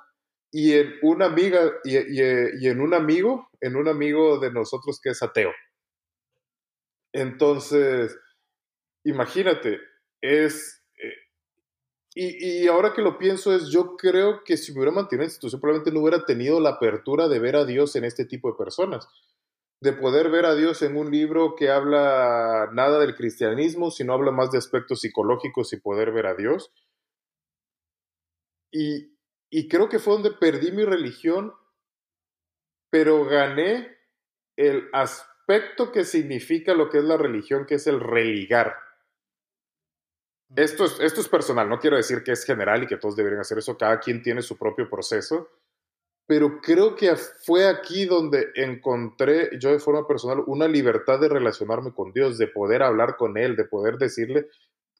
y en una amiga y, y, en un amigo, en un amigo de nosotros que es ateo. Entonces, imagínate, es y, ahora que lo pienso es, yo creo que si me hubiera mantenido en la institución, probablemente no hubiera tenido la apertura de ver a Dios en este tipo de personas, de poder ver a Dios en un libro que habla nada del cristianismo, sino habla más de aspectos psicológicos y poder ver a Dios. Y, y creo que fue donde perdí mi religión, pero gané el aspecto que significa lo que es la religión, que es el religar esto es, esto es personal, no quiero decir que es general y que todos deberían hacer eso, cada quien tiene su propio proceso, pero creo que fue aquí donde encontré yo de forma personal una libertad de relacionarme con Dios, de poder hablar con Él, de poder decirle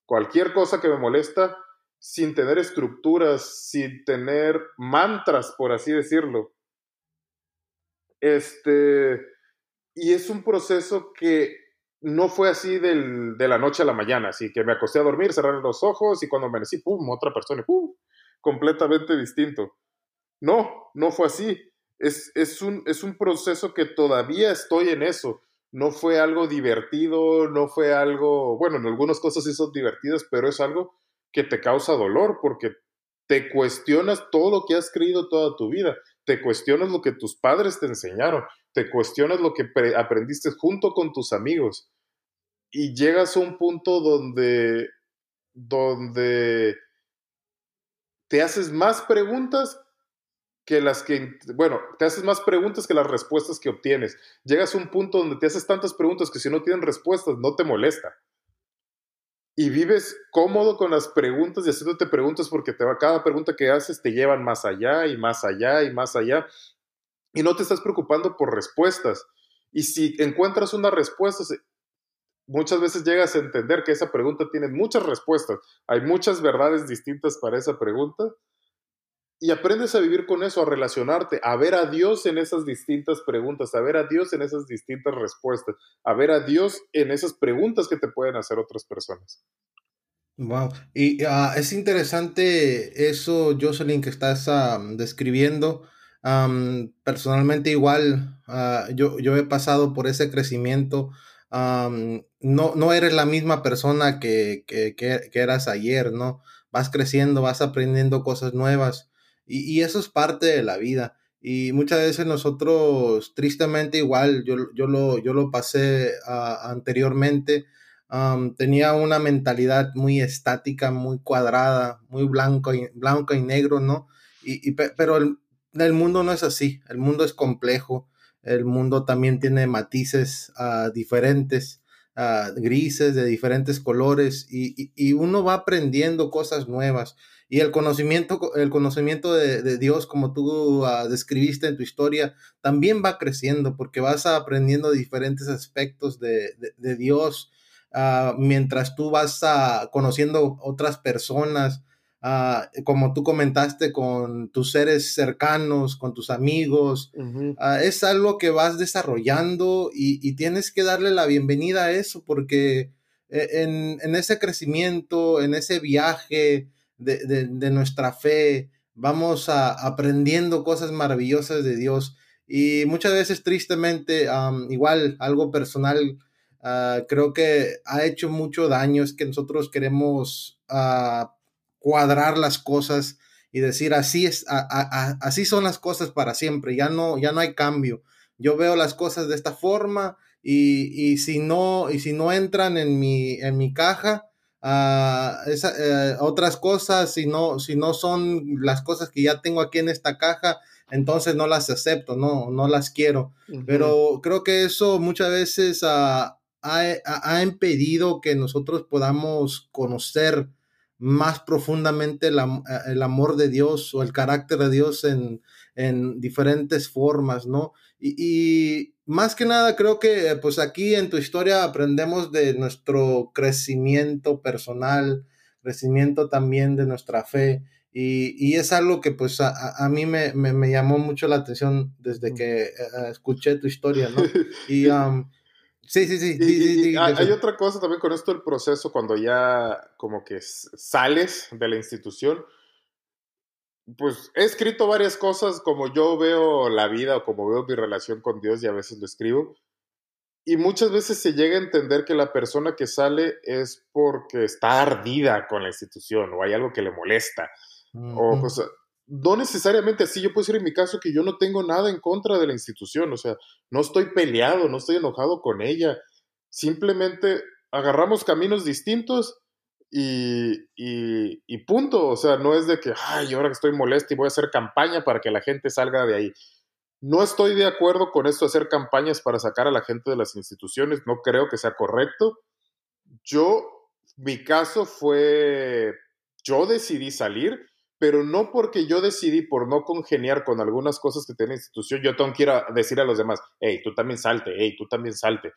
cualquier cosa que me molesta sin tener estructuras, sin tener mantras, por así decirlo. Este, y es un proceso que no fue así de la noche a la mañana, así que me acosté a dormir, cerrar los ojos y cuando amanecí, ¡pum!, otra persona, ¡pum!, completamente distinto. No, no fue así. Es, es, un, es un proceso que todavía estoy en eso. No fue algo divertido, no fue algo, bueno, en algunas cosas sí son divertidas, pero es algo que te causa dolor porque te cuestionas todo lo que has creído toda tu vida, te cuestionas lo que tus padres te enseñaron, te cuestionas lo que aprendiste junto con tus amigos y llegas a un punto donde, donde te haces más preguntas que las que, bueno, te haces más preguntas que las respuestas que obtienes. Llegas a un punto donde te haces tantas preguntas que si no tienen respuestas no te molesta. Y vives cómodo con las preguntas y haciéndote preguntas porque te va, cada pregunta que haces te llevan más allá y más allá y más allá y no te estás preocupando por respuestas. Y si encuentras una respuesta, muchas veces llegas a entender que esa pregunta tiene muchas respuestas. Hay muchas verdades distintas para esa pregunta. Y aprendes a vivir con eso, a relacionarte, a ver a Dios en esas distintas preguntas, a ver a Dios en esas distintas respuestas, a ver a Dios en esas preguntas que te pueden hacer otras personas. Wow, y ah, es interesante eso, Jocelyn, que estás ah, describiendo personalmente igual, ah, yo, yo he pasado por ese crecimiento. no, no eres la misma persona que, que, que, eras ayer, ¿no? Vas creciendo, vas aprendiendo cosas nuevas y, y, eso es parte de la vida. Y muchas veces nosotros, tristemente igual, yo, yo, lo, yo lo pasé ah, anteriormente, tenía una mentalidad muy estática, muy cuadrada, muy blanco y, blanco y negro, ¿no? Y, pero el, el, mundo no es así, el mundo es complejo, el mundo también tiene matices uh, diferentes, uh, grises de diferentes colores y, y, uno va aprendiendo cosas nuevas. Y el conocimiento, el conocimiento de, de Dios, como tú uh, describiste en tu historia, también va creciendo porque vas aprendiendo diferentes aspectos de, de, de Dios mientras tú vas conociendo otras personas, Ah, como tú comentaste, con tus seres cercanos, con tus amigos. Ah, es algo que vas desarrollando y, tienes que darle la bienvenida a eso porque eh, en, ese crecimiento, en ese viaje de, nuestra fe, vamos aprendiendo cosas maravillosas de Dios. Y muchas veces, tristemente, igual algo personal, ah, creo que ha hecho mucho daño, es que nosotros queremos cuadrar las cosas y decir así es, así son las cosas para siempre, ya no, ya no hay cambio. Yo veo las cosas de esta forma y, si no, y si no entran en mi, en mi caja, uh, otras cosas, si no, si no son las cosas que ya tengo aquí en esta caja, entonces no las acepto, no, no las quiero. Pero creo que eso muchas veces ah, ha, ha, impedido que nosotros podamos conocer más profundamente eh, el, amor de Dios o el carácter de Dios en, diferentes formas, ¿no? Y, más que nada creo que pues aquí en tu historia aprendemos de nuestro crecimiento personal, crecimiento también de nuestra fe. Y, es algo que pues a, mí me, llamó mucho la atención desde que eh, escuché tu historia, ¿no? Y Sí, sí, sí. hay, otra cosa también con esto del proceso, cuando ya como que sales de la institución. Pues he escrito varias cosas como yo veo la vida o como veo mi relación con Dios y a veces lo escribo. Y muchas veces se llega a entender que la persona que sale es porque está ardida con la institución o hay algo que le molesta. O cosas no necesariamente así, yo puedo decir en mi caso que yo no tengo nada en contra de la institución, o sea, no estoy peleado, no estoy enojado con ella, simplemente agarramos caminos distintos y, y, punto, o sea, no es de que, ay, ahora que estoy molesto y voy a hacer campaña para que la gente salga de ahí. No estoy de acuerdo con esto hacer campañas para sacar a la gente de las instituciones, no creo que sea correcto. Yo, mi caso fue, yo decidí salir pero no porque yo decidí por no congeniar con algunas cosas que tiene la institución, yo tengo que decir a los demás, hey, tú también salte, hey, tú también salte.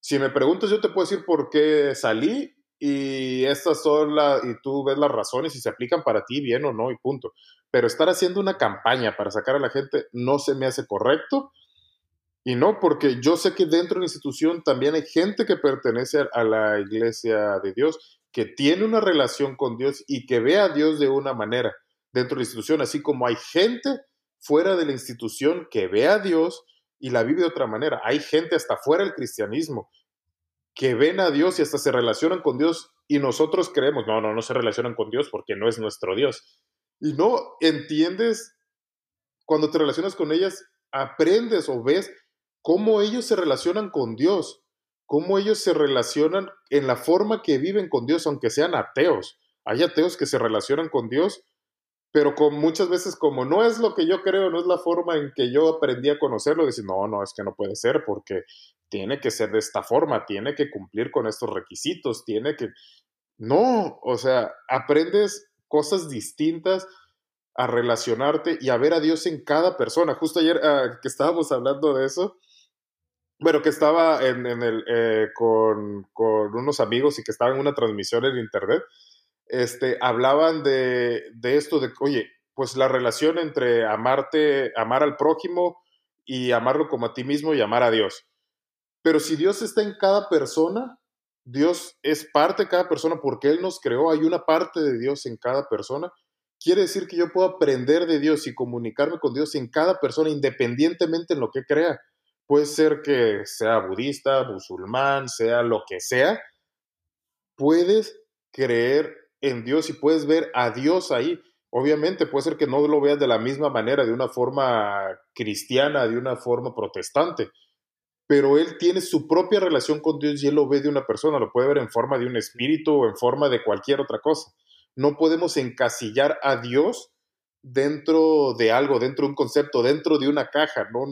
Si me preguntas, yo te puedo decir por qué salí y estas son las, y tú ves las razones si se aplican para ti bien o no y punto. Pero estar haciendo una campaña para sacar a la gente no se me hace correcto. Y no, porque yo sé que dentro de la institución también hay gente que pertenece a la iglesia de Dios que tiene una relación con Dios y que ve a Dios de una manera dentro de la institución, así como hay gente fuera de la institución que ve a Dios y la vive de otra manera. Hay gente hasta fuera del cristianismo que ven a Dios y hasta se relacionan con Dios y nosotros creemos, no, no, no se relacionan con Dios porque no es nuestro Dios. Y no entiendes, cuando te relacionas con ellas, aprendes o ves cómo ellos se relacionan con Dios cómo ellos se relacionan en la forma que viven con Dios, aunque sean ateos. Hay ateos que se relacionan con Dios, pero con muchas veces como no es lo que yo creo, no es la forma en que yo aprendí a conocerlo, decir, no, no, es que no puede ser porque tiene que ser de esta forma, tiene que cumplir con estos requisitos, tiene que... No, o sea, aprendes cosas distintas a relacionarte y a ver a Dios en cada persona. Justo ayer ah, que estábamos hablando de eso, bueno, que estaba en, el, eh, con, unos amigos y que estaba en una transmisión en internet, este, hablaban de, de esto, de, oye, pues la relación entre amarte, amar al prójimo y amarlo como a ti mismo y amar a Dios. Pero si Dios está en cada persona, Dios es parte de cada persona porque Él nos creó, hay una parte de Dios en cada persona. Quiere decir que yo puedo aprender de Dios y comunicarme con Dios en cada persona independientemente en lo que crea. Puede ser que sea budista, musulmán, sea lo que sea. Puedes creer en Dios y puedes ver a Dios ahí. Obviamente puede ser que no lo veas de la misma manera, de una forma cristiana, de una forma protestante, pero él tiene su propia relación con Dios y él lo ve de una persona, lo puede ver en forma de un espíritu o en forma de cualquier otra cosa. No podemos encasillar a Dios dentro de algo, dentro de un concepto, dentro de una caja. No,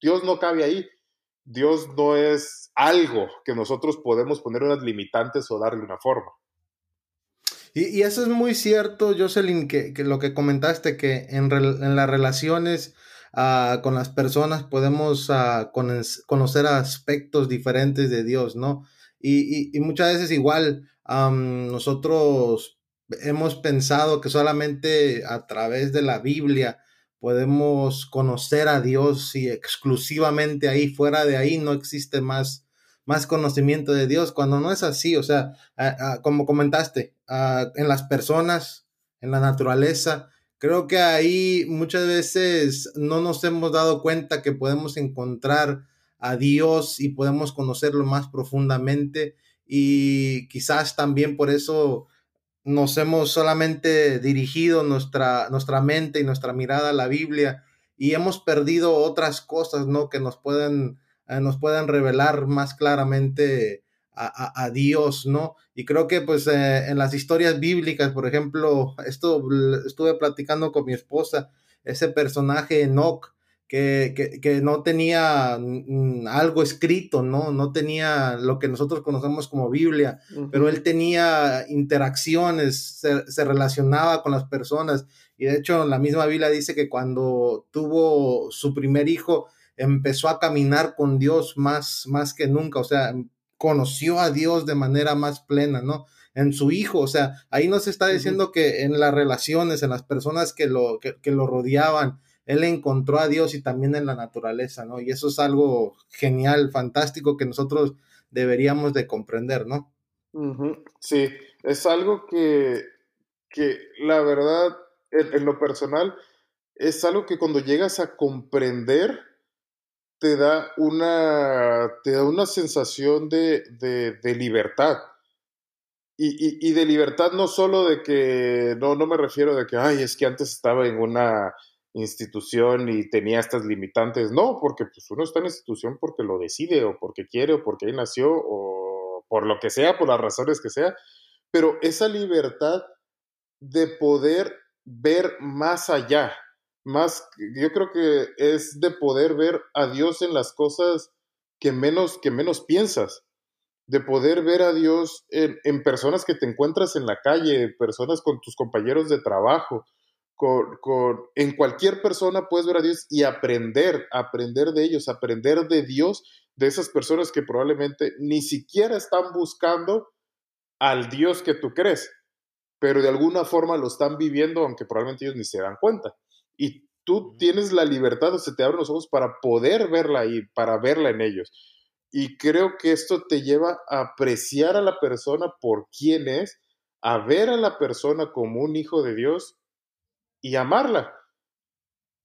Dios no cabe ahí. Dios no es algo que nosotros podemos poner unas limitantes o darle una forma. Y, eso es muy cierto, Jocelyn, que, lo que comentaste, que en, las relaciones ah, con las personas podemos ah, conocer aspectos diferentes de Dios, ¿no? Y, muchas veces igual nosotros hemos pensado que solamente a través de la Biblia podemos conocer a Dios y exclusivamente ahí, fuera de ahí no existe más conocimiento de Dios, cuando no es así, o sea, como comentaste, en las personas, en la naturaleza, creo que ahí muchas veces no nos hemos dado cuenta que podemos encontrar a Dios y podemos conocerlo más profundamente y quizás también por eso nos hemos solamente dirigido nuestra, nuestra mente y nuestra mirada a la Biblia y hemos perdido otras cosas, ¿no? Que nos pueden, eh, nos revelar más claramente a, Dios, ¿no? Y creo que pues eh, en las historias bíblicas, por ejemplo, esto estuve platicando con mi esposa, ese personaje Enoch, que, que, no tenía mm, algo escrito, ¿no? No tenía lo que nosotros conocemos como Biblia, pero él tenía interacciones, se, relacionaba con las personas. Y de hecho, la misma Biblia dice que cuando tuvo su primer hijo, empezó a caminar con Dios más, más que nunca, o sea, conoció a Dios de manera más plena, ¿no? En su hijo, o sea, ahí nos está diciendo que en las relaciones, en las personas que lo, que, que lo rodeaban, él encontró a Dios y también en la naturaleza, ¿no? Y eso es algo genial, fantástico que nosotros deberíamos de comprender, ¿no? Sí, es algo que, que la verdad, en, lo personal, es algo que cuando llegas a comprender, te da una, te da una sensación de, de, libertad. Y, y, y, de libertad no solo de que, no, no me refiero de que, ay, es que antes estaba en una institución y tenía estas limitantes. No, porque pues, uno está en institución porque lo decide o porque quiere o porque ahí nació o por lo que sea, por las razones que sea. Pero esa libertad de poder ver más allá, más, yo creo que es de poder ver a Dios en las cosas que menos, que menos piensas, de poder ver a Dios en, personas que te encuentras en la calle, personas con tus compañeros de trabajo, con, en cualquier persona puedes ver a Dios y aprender, aprender de ellos, aprender de Dios, de esas personas que probablemente ni siquiera están buscando al Dios que tú crees, pero de alguna forma lo están viviendo, aunque probablemente ellos ni se dan cuenta. Y tú tienes la libertad, o se te abren los ojos para poder verla ahí, para verla en ellos. Y creo que esto te lleva a apreciar a la persona por quién es, a ver a la persona como un hijo de Dios y amarla.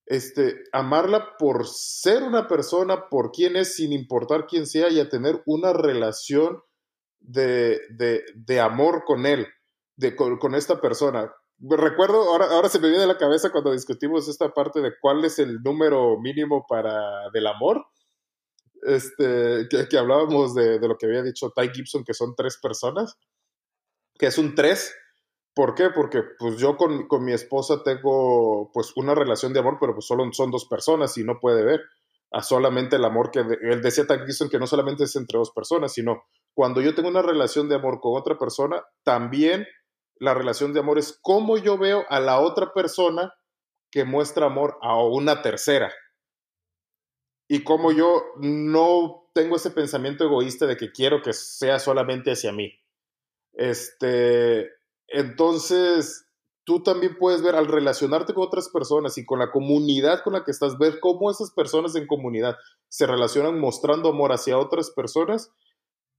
Este, amarla por ser una persona, por quién es, sin importar quién sea, y a tener una relación de, de, amor con él, de, con, esta persona. Recuerdo, ahora, ahora se me viene a la cabeza cuando discutimos esta parte de cuál es el número mínimo para del amor. Este, que, que hablábamos de, de, lo que había dicho Ty Gibson, que son tres personas, que es un tres, ¿Por qué? Porque pues yo con, mi esposa tengo pues una relación de amor, pero pues solo son dos personas y no puede ver a solamente el amor que él decía Gibson que no solamente es entre dos personas, sino cuando yo tengo una relación de amor con otra persona, también la relación de amor es cómo yo veo a la otra persona que muestra amor a una tercera. Y cómo yo no tengo ese pensamiento egoísta de que quiero que sea solamente hacia mí. Este, entonces, tú también puedes ver al relacionarte con otras personas y con la comunidad con la que estás, ver cómo esas personas en comunidad se relacionan mostrando amor hacia otras personas.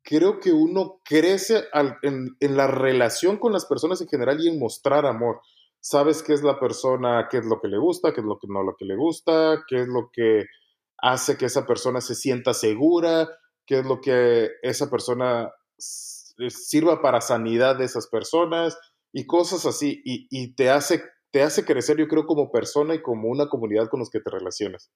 Creo que uno crece en, la relación con las personas en general y en mostrar amor. Sabes qué es la persona, qué es lo que le gusta, qué es lo que no lo que le gusta, qué es lo que hace que esa persona se sienta segura, qué es lo que esa persona sirva para sanidad de esas personas y cosas así, y, te hace te hace crecer, yo creo, como persona y como una comunidad con los que te relacionas.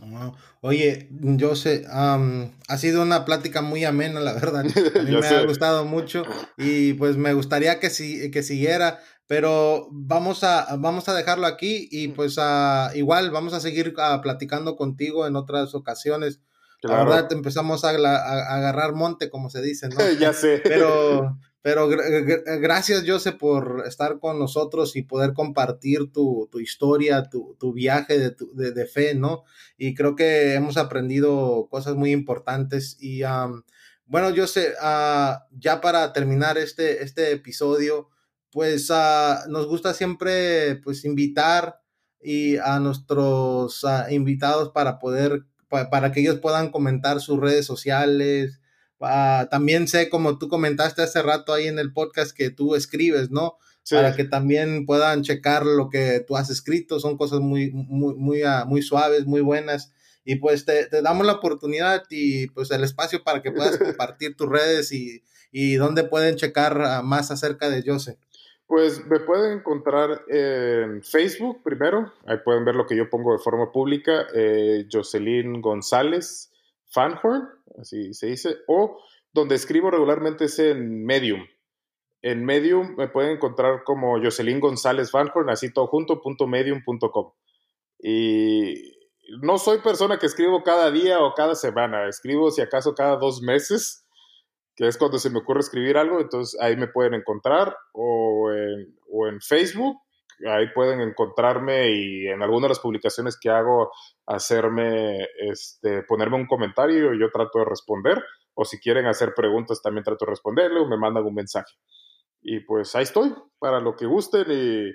Ah, oye, yo sé, ha sido una plática muy amena, la verdad. A mí me ha gustado mucho y pues me gustaría que, si, que siguiera, pero vamos a, vamos a dejarlo aquí y pues uh, igual vamos a seguir uh, platicando contigo en otras ocasiones. La verdad, empezamos a, a, agarrar monte, como se dice, ¿no? ya sé. Pero pero gracias, Jose, por estar con nosotros y poder compartir tu, tu historia, tu, tu viaje de, de, de, fe, ¿no? Y creo que hemos aprendido cosas muy importantes. Y bueno, Jose, uh, ya para terminar este, este episodio, pues uh, nos gusta siempre pues invitar y a nuestros uh, invitados para poder, para que ellos puedan comentar sus redes sociales, Ah, también sé, como tú comentaste hace rato ahí en el podcast, que tú escribes, ¿no? Para que también puedan checar lo que tú has escrito. Son cosas muy, muy, muy, uh, muy suaves, muy buenas. Y pues te, te, damos la oportunidad y pues el espacio para que puedas compartir tus redes y, y dónde pueden checar uh, más acerca de Jose. Pues me pueden encontrar en Facebook primero. Ahí pueden ver lo que yo pongo de forma pública. Eh, Jocelyn González Fanhorn, así se dice, o donde escribo regularmente es en Medium. En Medium me pueden encontrar como Jocelyn González Fanhorn, así todo junto, punto. Y no soy persona que escribo cada día o cada semana, escribo si acaso cada dos meses, que es cuando se me ocurre escribir algo, entonces ahí me pueden encontrar, o en, o en Facebook, ahí pueden encontrarme y en alguna de las publicaciones que hago hacerme, este, ponerme un comentario y yo trato de responder. O si quieren hacer preguntas, también trato de responderle o me mandan un mensaje. Y pues ahí estoy, para lo que gusten y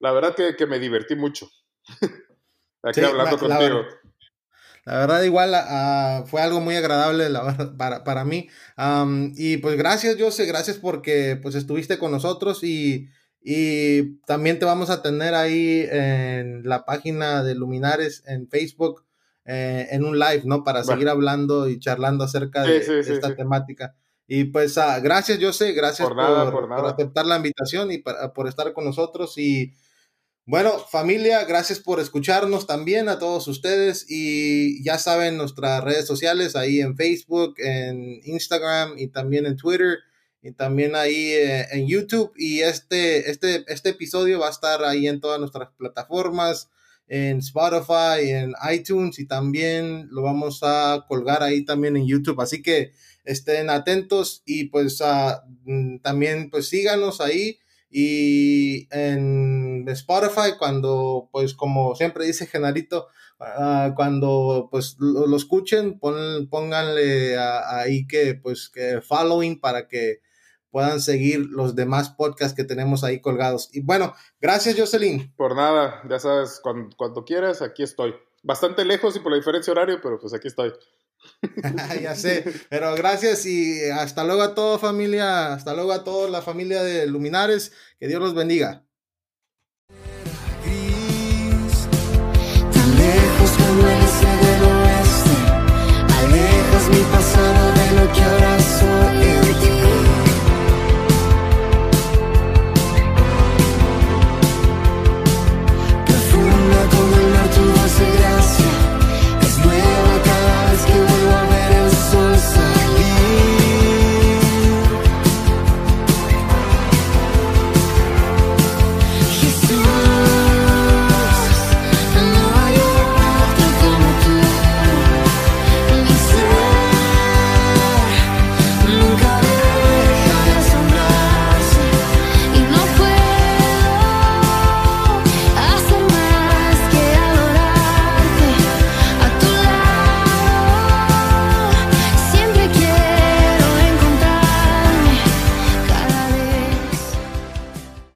la verdad que, que me divertí mucho. Aquí hablando contigo. La verdad, igual uh, fue algo muy agradable la, para, para mí. Um, y pues gracias, Jose, gracias porque pues estuviste con nosotros y y también te vamos a tener ahí en la página de Luminares en Facebook eh, en un live, ¿no? Para seguir hablando y charlando acerca de, esta temática. Y pues uh, gracias, José, gracias por, por, aceptar la invitación y por estar con nosotros. Y bueno, familia, gracias por escucharnos también a todos ustedes. Y ya saben nuestras redes sociales ahí en Facebook, en Instagram y también en Twitter y también ahí eh, en YouTube. Y este, este, este episodio va a estar ahí en todas nuestras plataformas, en Spotify, en iTunes y también lo vamos a colgar ahí también en YouTube. Así que estén atentos y pues uh, también pues síganos ahí y en Spotify cuando pues como siempre dice Genarito uh, cuando pues lo, escuchen pon, pónganle ahí que pues que following para que puedan seguir los demás podcasts que tenemos ahí colgados. Y bueno, gracias Jocelyn. Por nada, ya sabes, cuando, quieras, aquí estoy. Bastante lejos y por la diferencia horario, pero pues aquí estoy. ya sé, pero gracias y hasta luego a toda familia, hasta luego a toda la familia de Luminares, que Dios los bendiga. Tan lejos del oeste, alejas mi pasado de lo que ahora